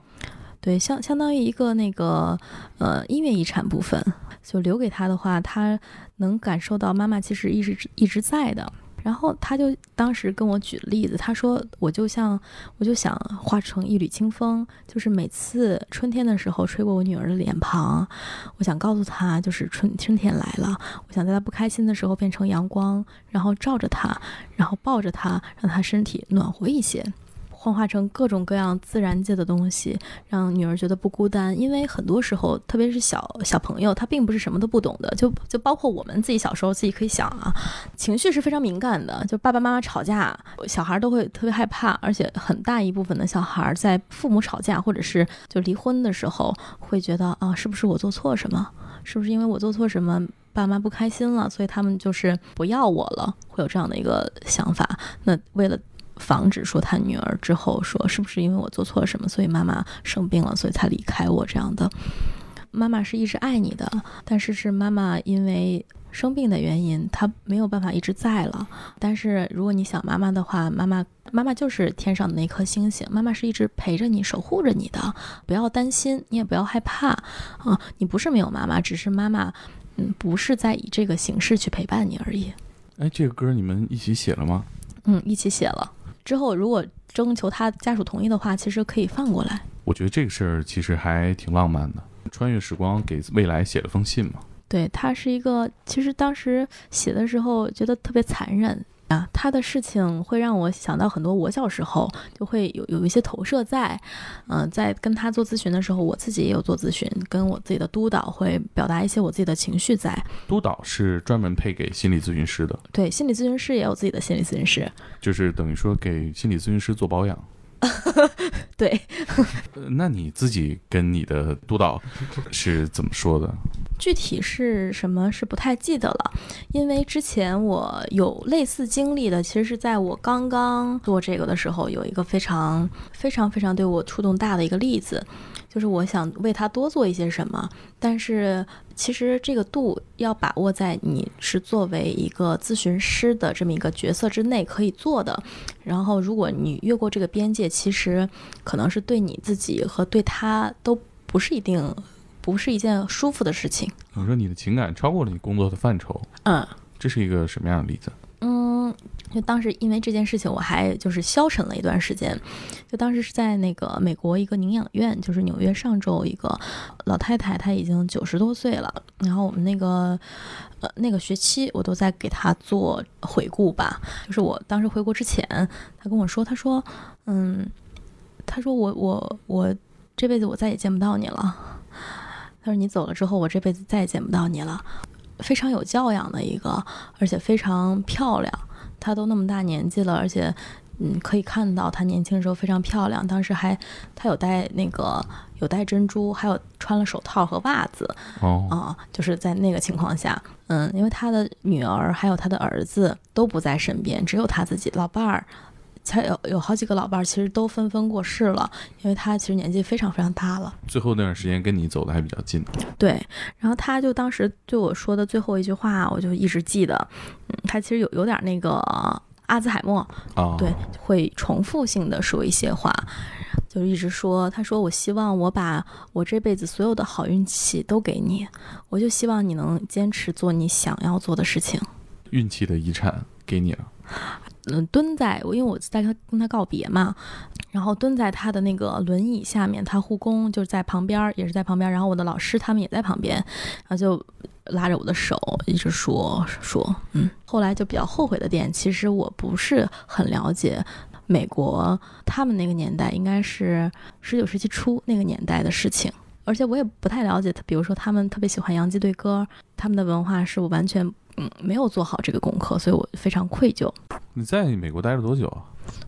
对，相相当于一个那个呃音乐遗产部分，就留给他的话，他能感受到妈妈其实一直一直在的。然后他就当时跟我举例子，他说我就像我就想化成一缕清风，就是每次春天的时候吹过我女儿的脸庞，我想告诉她就是春春天来了，我想在她不开心的时候变成阳光，然后照着她，然后抱着她，让她身体暖和一些。幻化成各种各样自然界的东西，让女儿觉得不孤单。因为很多时候，特别是小小朋友，他并不是什么都不懂的。就就包括我们自己小时候，自己可以想啊，情绪是非常敏感的。就爸爸妈妈吵架，小孩都会特别害怕，而且很大一部分的小孩在父母吵架或者是就离婚的时候，会觉得啊，是不是我做错什么？是不是因为我做错什么？爸妈不开心了，所以他们就是不要我了，会有这样的一个想法。那为了防止说他女儿之后说是不是因为我做错了什么，所以妈妈生病了，所以才离开我这样的。妈妈是一直爱你的，但是是妈妈因为生病的原因，她没有办法一直在了。但是如果你想妈妈的话，妈妈妈妈就是天上的那颗星星，妈妈是一直陪着你、守护着你的。不要担心，你也不要害怕啊！你不是没有妈妈，只是妈妈嗯不是在以这个形式去陪伴你而已。哎，这个歌你们一起写了吗？嗯，一起写了之后，如果征求他家属同意的话，其实可以放过来。我觉得这个事儿其实还挺浪漫的，穿越时光给未来写了封信嘛。对，他是一个，其实当时写的时候觉得特别残忍啊，他的事情会让我想到很多我小时候就会有有一些投射在，嗯、在跟他做咨询的时候，我自己也有做咨询，跟我自己的督导会表达一些我自己的情绪在。督导是专门配给心理咨询师的，对，心理咨询师也有自己的心理咨询师，就是等于说给心理咨询师做保养。对，呃 那你自己跟你的督导是怎么说的？具体是什么是不太记得了，因为之前我有类似经历的，其实是在我刚刚做这个的时候，有一个非常非常非常对我触动大的一个例子，就是我想为他多做一些什么，但是其实这个度要把握在你是作为一个咨询师的这么一个角色之内可以做的，然后如果你越过这个边界，其实可能是对你自己和对他都不是一定。不是一件舒服的事情。我说你的情感超过了你工作的范畴，嗯这是一个什么样的例子？就当时因为这件事情，我还就是消沉了一段时间。就当时是在那个美国一个宁养院，就是纽约上周一个老太太，她已经九十多岁了。然后我们那个呃那个学期，我都在给她做回顾吧。就是我当时回国之前，她跟我说，她说，嗯，她说我我我这辈子我再也见不到你了。他说你走了之后，我这辈子再也见不到你了。非常有教养的一个，而且非常漂亮。她都那么大年纪了，而且，嗯，可以看到她年轻的时候非常漂亮。当时还她有戴那个有戴珍珠，还有穿了手套和袜子哦，啊、就是在那个情况下，嗯，因为她的女儿还有她的儿子都不在身边，只有她自己老伴儿。才有有好几个老伴儿，其实都纷纷过世了，因为他其实年纪非常非常大了。最后那段时间跟你走的还比较近，对，然后他就当时对我说的最后一句话，我就一直记得。嗯，他其实有有点那个阿兹海默，啊，对，会重复性的说一些话，就一直说，他说我希望我把我这辈子所有的好运气都给你，我就希望你能坚持做你想要做的事情。运气的遗产给你了，嗯，蹲在我，因为我在跟他跟他告别嘛，然后蹲在他的那个轮椅下面，他护工就是在旁边，也是在旁边，然后我的老师他们也在旁边，然后就拉着我的手，一直说说，嗯，后来就比较后悔的点，其实我不是很了解美国他们那个年代，应该是十九世纪初那个年代的事情。而且我也不太了解他，比如说他们特别喜欢洋基队歌，他们的文化是我完全嗯没有做好这个功课，所以我非常愧疚。你在美国待了多久啊？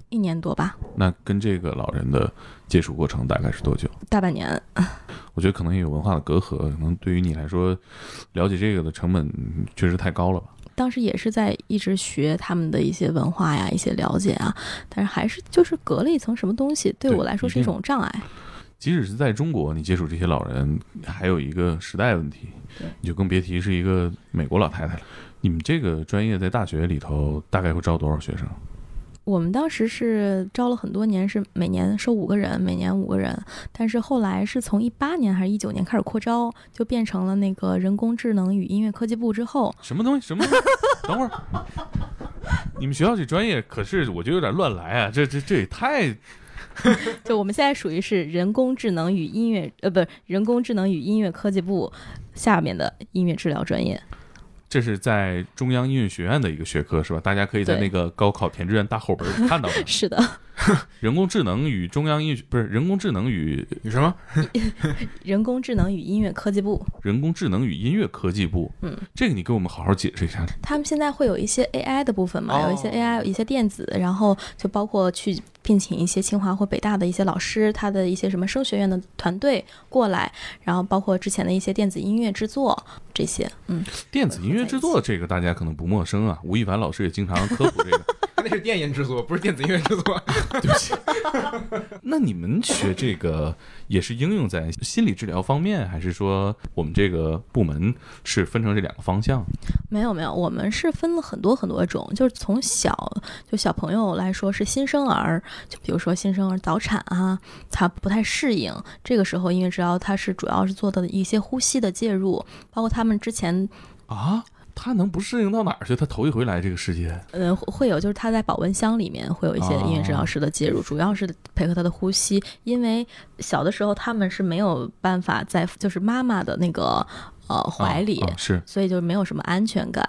一年多吧，那跟这个老人的接触过程大概是多久？大半年。我觉得可能也有文化的隔阂，可能对于你来说，了解这个的成本嗯确实太高了吧？当时也是在一直学他们的一些文化呀，一些了解啊，但是还是就是隔了一层什么东西，对对我来说是一种障碍。即使是在中国，你接触这些老人，还有一个时代问题，你就更别提是一个美国老太太了。你们这个专业在大学里头大概会招多少学生？我们当时是招了很多年，是每年收五个人，每年五个人。但是后来是从一八年还是一九年开始扩招，就变成了那个人工智能与音乐科技部之后，什么东西？什么东西？等会儿，你们学校这专业可是我觉得有点乱来啊！这这这也太 就我们现在属于是人工智能与音乐，呃，不是人工智能与音乐科技部下面的音乐治疗专业。这是在中央音乐学院的一个学科是吧？大家可以在那个高考填志愿大后本里看到的。是的，人工智能与中央音乐学不是人工智能与与什么？人工智能与音乐科技部。人工智能与音乐科技部。嗯，这个你给我们好好解释一下。他们现在会有一些 AI 的部分嘛，哦有一些 AI，有一些电子，然后就包括去聘请一些清华或北大的一些老师，他的一些什么声学院的团队过来，然后包括之前的一些电子音乐制作这些，嗯，电子音乐制作这个大家可能不陌生啊，吴亦凡老师也经常科普这个。那是电音制作，不是电子音乐制作。对不起。那你们学这个也是应用在心理治疗方面，还是说我们这个部门是分成这两个方向？没有没有，我们是分了很多很多种，就是从小就小朋友来说是新生儿，就比如说新生儿早产啊，他不太适应，这个时候音乐治疗它是主要是做的一些呼吸的介入，包括他们之前啊，他能不适应到哪儿去？他头一回来这个世界，呃，会会有就是他在保温箱里面会有一些音乐治疗师的介入，主要是配合他的呼吸，因为小的时候他们是没有办法在就是妈妈的那个呃怀里。啊啊是所以就没有什么安全感。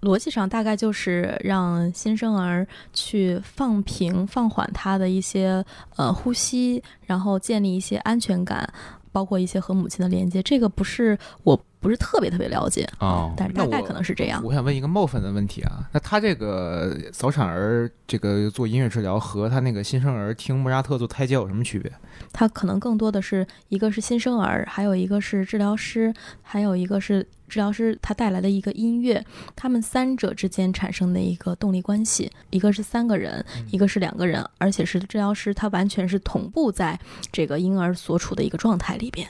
逻辑上大概就是让新生儿去放平、放缓他的一些呃呼吸，然后建立一些安全感，包括一些和母亲的连接。这个不是我不是特别特别了解，哦，但是大概可能是这样。我想问一个冒犯的问题啊，那他这个早产儿这个做音乐治疗和他那个新生儿听莫扎特做胎教有什么区别？他可能更多的是一个是新生儿，还有一个是治疗师，还有一个是治疗师他带来的一个音乐，他们三者之间产生的一个动力关系，一个是三个人，一个是两个人，而且是治疗师他完全是同步在这个婴儿所处的一个状态里边。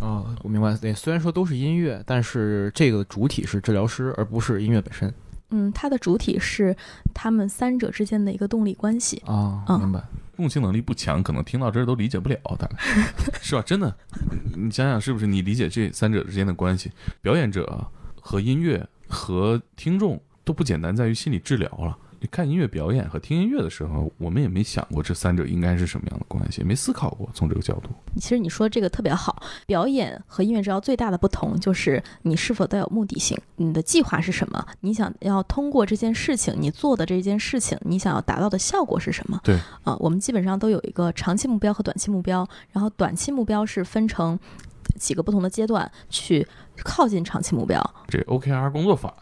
哦，我明白。对，虽然说都是音乐，但是这个主体是治疗师，而不是音乐本身嗯，它的主体是他们三者之间的一个动力关系。啊。嗯明白。共情能力不强，可能听到这儿都理解不了，大概 是吧？真的，你想想是不是？你理解这三者之间的关系，表演者和音乐和听众都不简单在于心理治疗了。你看音乐表演和听音乐的时候，我们也没想过这三者应该是什么样的关系，没思考过从这个角度。其实你说这个特别好，表演和音乐治疗最大的不同就是你是否带有目的性，你的计划是什么？你想要通过这件事情，你做的这件事情，你想要达到的效果是什么？对啊、我们基本上都有一个长期目标和短期目标，然后短期目标是分成几个不同的阶段去靠近长期目标。这 OKR 工作法，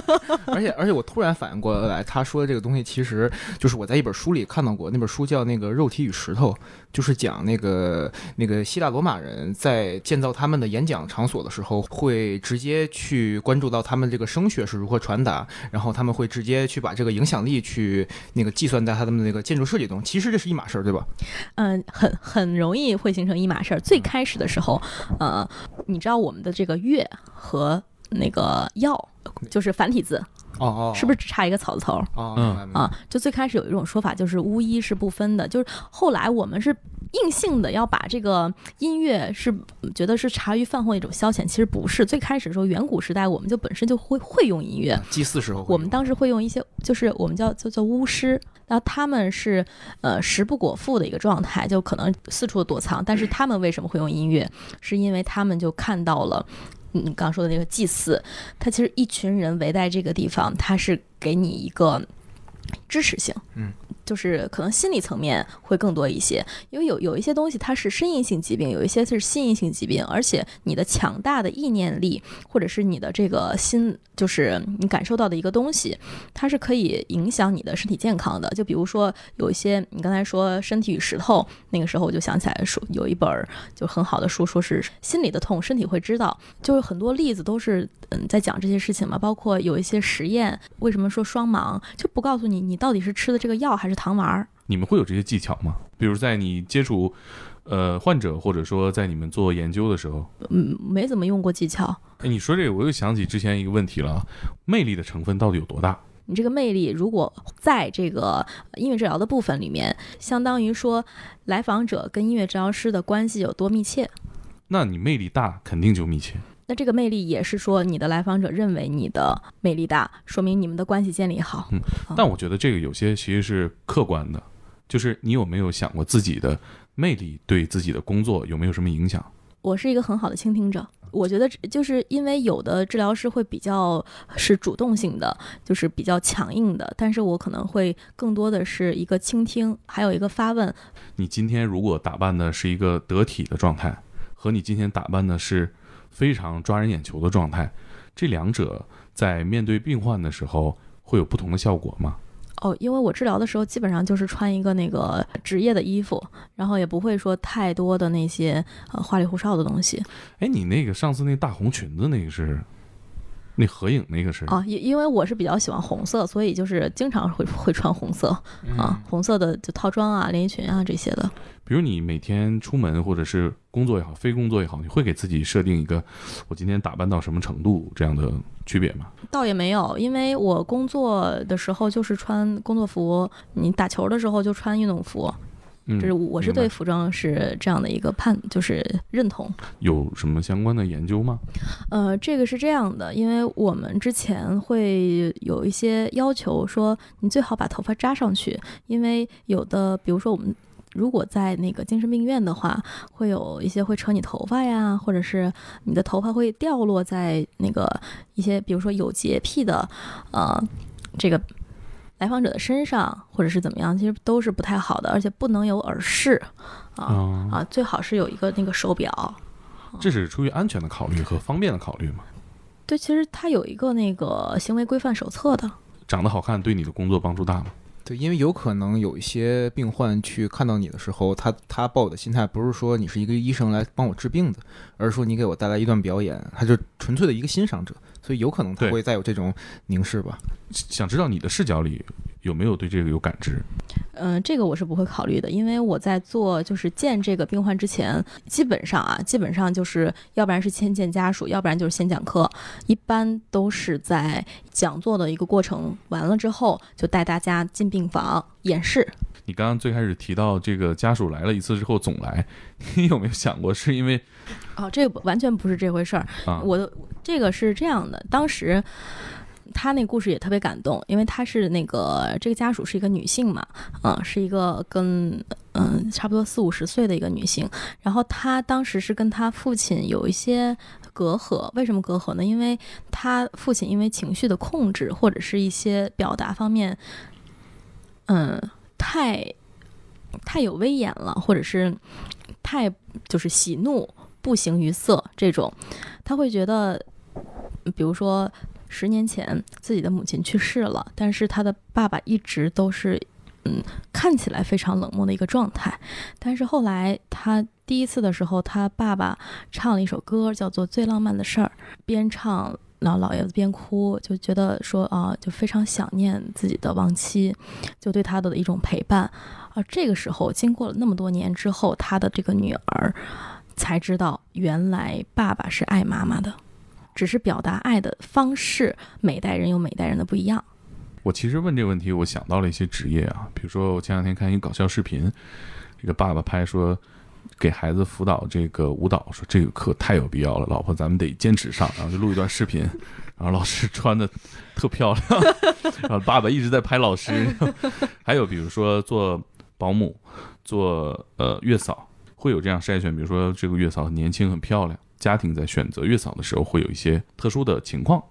而且而且我突然反应过来，他说的这个东西其实就是我在一本书里看到过，那本书叫那个《肉体与石头》，就是讲那个那个希腊罗马人在建造他们的演讲场所的时候，会直接去关注到他们这个声学是如何传达，然后他们会直接去把这个影响力去那个计算在他们的那个建筑设计中。其实这是一码事儿，对吧？嗯，很很容易会形成一码事儿。最开始的时候，呃，你知道我们的这个乐和那个药就是繁体字，哦哦，是不是只差一个草字头？哦，嗯啊，就最开始有一种说法，就是巫医是不分的，就是后来我们是硬性的要把这个音乐是觉得是茶余饭后一种消遣，其实不是。最开始的时候，远古时代我们就本身就会会用音乐，祭祀时候我们当时会用一些，就是我们叫叫叫巫师，然后他们是呃食不果腹的一个状态，就可能四处躲藏。但是他们为什么会用音乐？是因为他们就看到了。你刚说的那个祭祀，他其实一群人围在这个地方，他是给你一个支持性，嗯，就是可能心理层面会更多一些，因为有有一些东西它是身因性疾病，有一些是心因性疾病，而且你的强大的意念力或者是你的这个心，就是你感受到的一个东西，它是可以影响你的身体健康的。就比如说有一些，你刚才说身体与石头，那个时候我就想起来说有一本就很好的书，说是心里的痛，身体会知道。就是很多例子都是嗯在讲这些事情嘛，包括有一些实验，为什么说双盲，就不告诉你你到底是吃的这个药还是糖丸儿。你们会有这些技巧吗？比如在你接触呃患者，或者说在你们做研究的时候，嗯，没怎么用过技巧。哎，你说这个，我又想起之前一个问题了啊，魅力的成分到底有多大？你这个魅力，如果在这个音乐治疗的部分里面，相当于说来访者跟音乐治疗师的关系有多密切，那你魅力大，肯定就密切。那这个魅力也是说你的来访者认为你的魅力大，说明你们的关系建立好。嗯但我觉得这个有些其实是客观的，就是你有没有想过自己的魅力对自己的工作有没有什么影响？我是一个很好的倾听者。我觉得就是因为有的治疗师会比较是主动性的，就是比较强硬的，但是我可能会更多的是一个倾听，还有一个发问。你今天如果打扮的是一个得体的状态，和你今天打扮的是非常抓人眼球的状态，这两者在面对病患的时候会有不同的效果吗？哦，因为我治疗的时候基本上就是穿一个那个职业的衣服，然后也不会说太多的那些呃花里胡哨的东西哎，你那个上次那大红裙子那个是，那合影那个是啊。因因为我是比较喜欢红色，所以就是经常会会穿红色啊，红色的就套装啊、连衣裙啊这些的。比如你每天出门或者是工作也好，非工作也好，你会给自己设定一个我今天打扮到什么程度这样的区别吗？倒也没有，因为我工作的时候就是穿工作服，你打球的时候就穿运动服，嗯，这是我是对服装是这样的一个判，就是认同。有什么相关的研究吗？呃，这个是这样的，因为我们之前会有一些要求，说你最好把头发扎上去，因为有的，比如说我们。如果在那个精神病院的话，会有一些会扯你头发呀，或者是你的头发会掉落在那个一些，比如说有洁癖的，呃，这个来访者的身上，或者是怎么样，其实都是不太好的，而且不能有耳饰啊啊啊，最好是有一个那个手表这是出于安全的考虑和方便的考虑嘛？对，其实它有一个那个行为规范手册的。长得好看对你的工作帮助大吗？对，因为有可能有一些病患去看到你的时候，他他抱有的心态不是说你是一个医生来帮我治病的，而是说你给我带来一段表演，他就纯粹的一个欣赏者，所以有可能他对会再有这种凝视吧。想知道你的视角里有没有对这个有感知？嗯，这个我是不会考虑的，因为我在做就是见这个病患之前，基本上啊，基本上就是要不然是先见家属，要不然就是先讲课，一般都是在讲座的一个过程完了之后，就带大家进病房演示。你刚刚最开始提到这个家属来了一次之后总来，你有没有想过是因为哦，这完全不是这回事儿。啊？我的这个是这样的，当时他那故事也特别感动，因为他是那个这个家属是一个女性嘛，嗯、是一个跟嗯、差不多四五十岁的一个女性，然后她当时是跟她父亲有一些隔阂，为什么隔阂呢？因为她父亲因为情绪的控制或者是一些表达方面，嗯，太太有威严了，或者是太就是喜怒不形于色这种，他会觉得，比如说十年前自己的母亲去世了，但是他的爸爸一直都是，嗯，看起来非常冷漠的一个状态。但是后来他第一次的时候，他爸爸唱了一首歌，叫做《最浪漫的事儿》，边唱。然后老爷子边哭，就觉得说啊，就非常想念自己的亡妻，就对他的一种陪伴。而这个时候，经过了那么多年之后，他的这个女儿才知道，原来爸爸是爱妈妈的，只是表达爱的方式，每代人有每代人的不一样。我其实问这个问题，我想到了一些职业啊，比如说我前两天看一个搞笑视频，这个爸爸拍说给孩子辅导这个舞蹈，说这个课太有必要了，老婆咱们得坚持上，然后就录一段视频，然后老师穿的特漂亮，然后爸爸一直在拍老师，还有比如说做保姆、做呃月嫂，会有这样筛选，比如说这个月嫂很年轻很漂亮，家庭在选择月嫂的时候会有一些特殊的情况。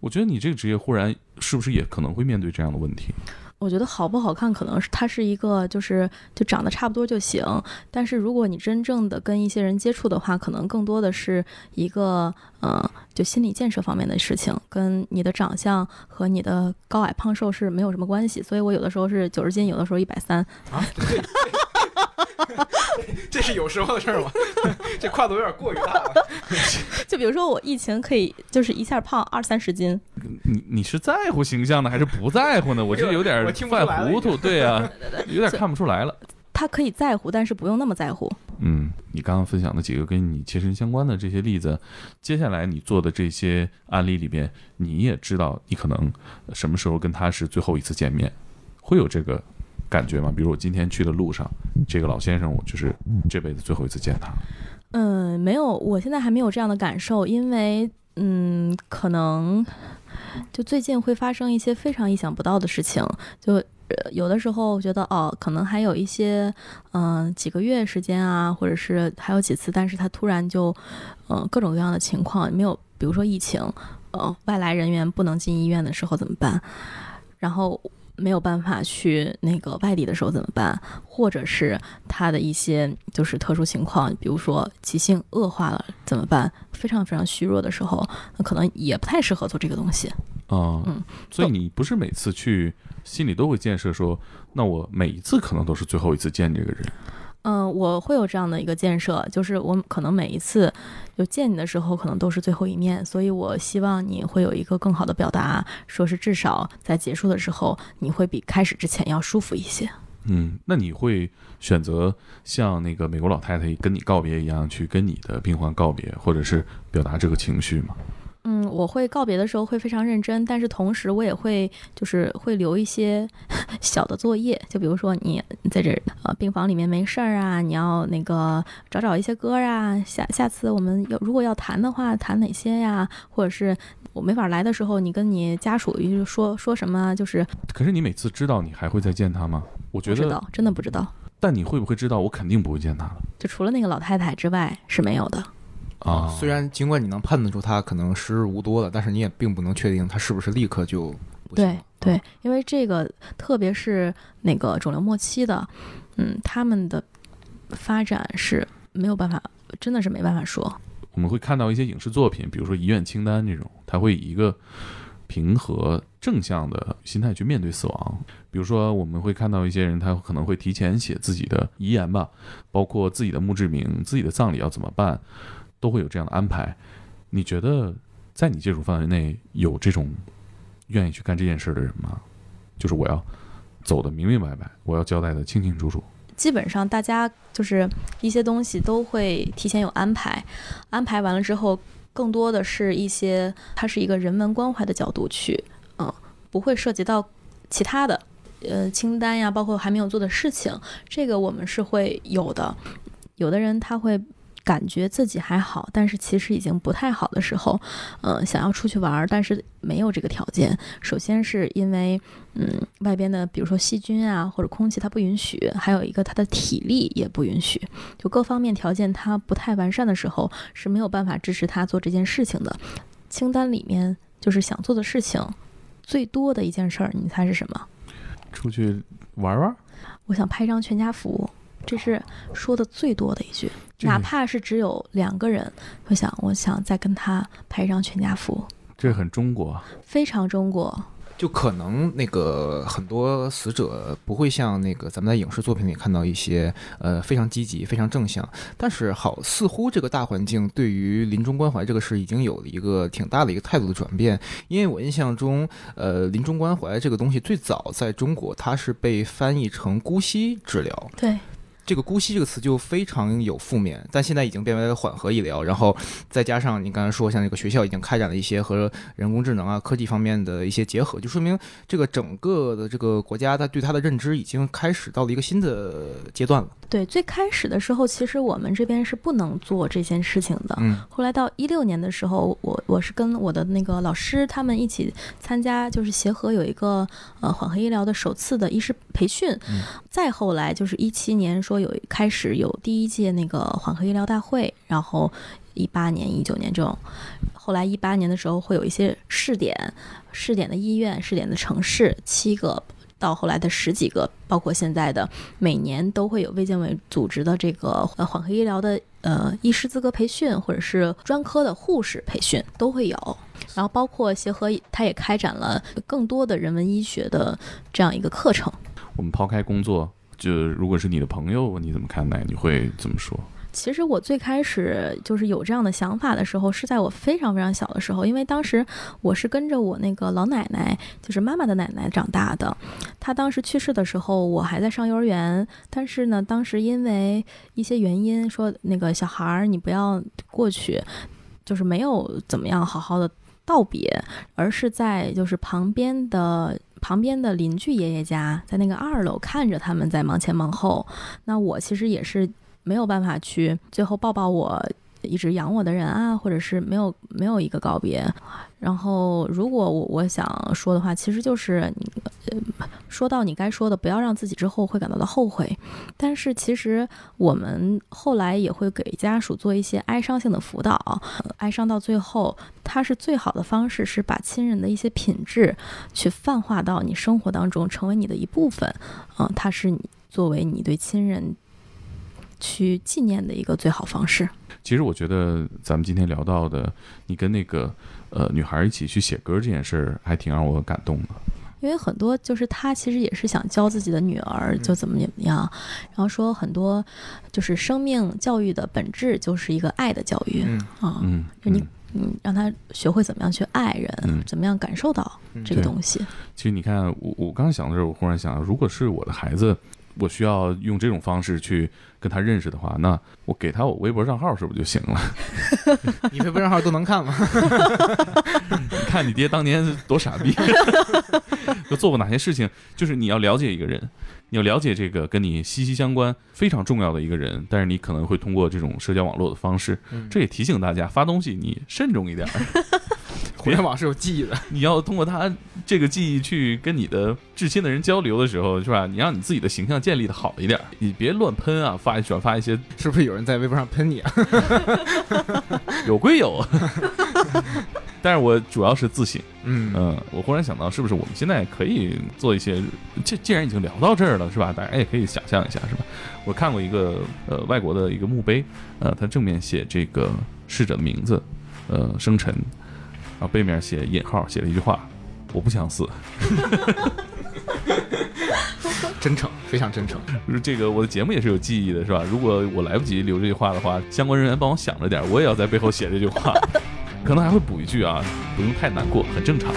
我觉得你这个职业忽然是不是也可能会面对这样的问题？我觉得好不好看，可能是它是一个，就是就长得差不多就行。但是如果你真正的跟一些人接触的话，可能更多的是一个嗯，就心理建设方面的事情，跟你的长相和你的高矮胖瘦是没有什么关系。所以我有的时候是九十斤，有的时候一百三。啊，这是有时候的事儿吗？这跨度有点过于大了。就比如说我疫情可以就是一下胖二三十斤，你你是在乎形象呢，还是不在乎呢？我就有点犯糊涂，对啊、有点看不出来了。他可以在乎，但是不用那么在乎。嗯，你刚刚分享的几个跟你切身相关的这些例子，接下来你做的这些案例里边，你也知道你可能什么时候跟他是最后一次见面，会有这个感觉吗？比如我今天去的路上，这个老先生，我就是这辈子最后一次见他。嗯，没有，我现在还没有这样的感受，因为嗯，可能就最近会发生一些非常意想不到的事情，就。有的时候觉得哦，可能还有一些，嗯、几个月时间啊，或者是还有几次，但是他突然就，嗯、各种各样的情况没有，比如说疫情，呃，外来人员不能进医院的时候怎么办？然后没有办法去那个外地的时候怎么办？或者是他的一些就是特殊情况，比如说急性恶化了怎么办？非常非常虚弱的时候，那可能也不太适合做这个东西。啊、嗯所以你不是每次去心里都会建设说，那我每一次可能都是最后一次见这个人。嗯，我会有这样的一个建设，就是我可能每一次就见你的时候，可能都是最后一面，所以我希望你会有一个更好的表达，说是至少在结束的时候，你会比开始之前要舒服一些。嗯，那你会选择像那个美国老太太跟你告别一样，去跟你的病患告别，或者是表达这个情绪吗？嗯，我会告别的时候会非常认真，但是同时我也会就是会留一些 小的作业，就比如说你在这呃病房里面没事儿啊，你要那个找找一些歌啊，下下次我们要如果要谈的话，谈哪些呀？或者是我没法来的时候，你跟你家属就说说什么，就是可是你每次知道你还会再见他吗？我觉得，不知道，真的不知道。但你会不会知道我肯定不会见他了就除了那个老太太之外是没有的。啊？虽然尽管你能判断出他可能时日无多了，但是你也并不能确定他是不是立刻就不行对了。对，因为这个特别是那个肿瘤末期的，嗯，他们的发展是没有办法真的是没办法说。我们会看到一些影视作品，比如说《遗愿清单》这种，他会以一个平和正向的心态去面对死亡。比如说，我们会看到一些人，他可能会提前写自己的遗言吧，包括自己的墓志铭、自己的葬礼要怎么办，都会有这样的安排。你觉得在你接触范围内有这种愿意去干这件事的人吗？就是我要走的明明白白，我要交代的清清楚楚。基本上大家就是一些东西都会提前有安排，安排完了之后，更多的是一些它是一个人文关怀的角度去，嗯，不会涉及到其他的，呃，清单呀，包括还没有做的事情，这个我们是会有的。有的人他会。感觉自己还好，但是其实已经不太好的时候，嗯，想要出去玩，但是没有这个条件。首先是因为，嗯，外边的比如说细菌啊或者空气它不允许，还有一个他的体力也不允许，就各方面条件它不太完善的时候是没有办法支持他做这件事情的。清单里面就是想做的事情最多的一件事儿，你猜是什么？出去玩玩？我想拍张全家福。这是说的最多的一句，哪怕是只有两个人，我想，我想再跟他拍一张全家福。这很中国，非常中国。就可能那个很多死者不会像那个咱们在影视作品里看到一些呃非常积极、非常正向，但是好似乎这个大环境对于临终关怀这个事已经有了一个挺大的一个态度的转变。因为我印象中，呃，临终关怀这个东西最早在中国它是被翻译成姑息治疗。对。这个姑息这个词就非常有负面，但现在已经变为了缓和医疗，然后再加上你刚才说，像这个学校已经开展了一些和人工智能啊、科技方面的一些结合，就说明这个整个的这个国家，它对它的认知已经开始到了一个新的阶段了。对，最开始的时候，其实我们这边是不能做这件事情的。嗯。后来到一六年的时候，我我是跟我的那个老师他们一起参加，就是协和有一个呃缓和医疗的首次的医师培训。嗯。再后来就是一七年说。有开始有第一届那个缓和医疗大会，然后一八年、一九年这种，后来一八年的时候会有一些试点，试点的医院、试点的城市七个到后来的十几个，包括现在的每年都会有卫健委组织的这个呃缓和医疗的呃医师资格培训，或者是专科的护士培训都会有，然后包括协和它也开展了更多的人文医学的这样一个课程。我们抛开工作。就如果是你的朋友，你怎么看待？你会怎么说？其实我最开始就是有这样的想法的时候，是在我非常非常小的时候，因为当时我是跟着我那个老奶奶，就是妈妈的奶奶长大的。她当时去世的时候，我还在上幼儿园。但是呢，当时因为一些原因，说那个小孩儿你不要过去，就是没有怎么样好好的道别，而是在就是旁边的。旁边的邻居爷爷家，在那个二楼看着他们在忙前忙后，那我其实也是没有办法去最后抱抱我一直养我的人啊，或者是没有没有一个告别。然后，如果我我想说的话，其实就是，说到你该说的，不要让自己之后会感到的后悔。但是，其实我们后来也会给家属做一些哀伤性的辅导。哀伤到最后，它是最好的方式，是把亲人的一些品质去泛化到你生活当中，成为你的一部分。嗯，它是你作为你对亲人去纪念的一个最好方式。其实，我觉得咱们今天聊到的，你跟那个。呃，女孩一起去写歌这件事儿还挺让我感动的，因为很多就是他其实也是想教自己的女儿就怎么怎么样，然后说很多就是生命教育的本质就是一个爱的教育啊，嗯，就你嗯让他学会怎么样去爱人，怎么样感受到这个东西。其实你看，我我刚想的时候，我忽然想，如果是我的孩子。我需要用这种方式去跟他认识的话，那我给他我微博账号是不是就行了？你微博账号都能看吗？你看你爹当年多傻逼，都做过哪些事情？就是你要了解一个人，你要了解这个跟你息息相关、非常重要的一个人，但是你可能会通过这种社交网络的方式，这也提醒大家发东西你慎重一点。互联网是有记忆的，你要通过他这个记忆去跟你的至亲的人交流的时候，是吧？你让你自己的形象建立的好一点，你别乱喷啊，发转发一些，是不是有人在微博上喷你啊？有归有，但是我主要是自省。嗯嗯，我忽然想到，是不是我们现在可以做一些？既既然已经聊到这儿了，是吧？大家也可以想象一下，是吧？我看过一个呃外国的一个墓碑，呃，它正面写这个逝者的名字，呃，生辰，然后背面写引号，写了一句话：“我不想死。真诚，非常真诚。”这个我的节目也是有记忆的，是吧？如果我来不及留这句话的话，相关人员帮我想着点，我也要在背后写这句话，可能还会补一句啊，不用太难过，很正常。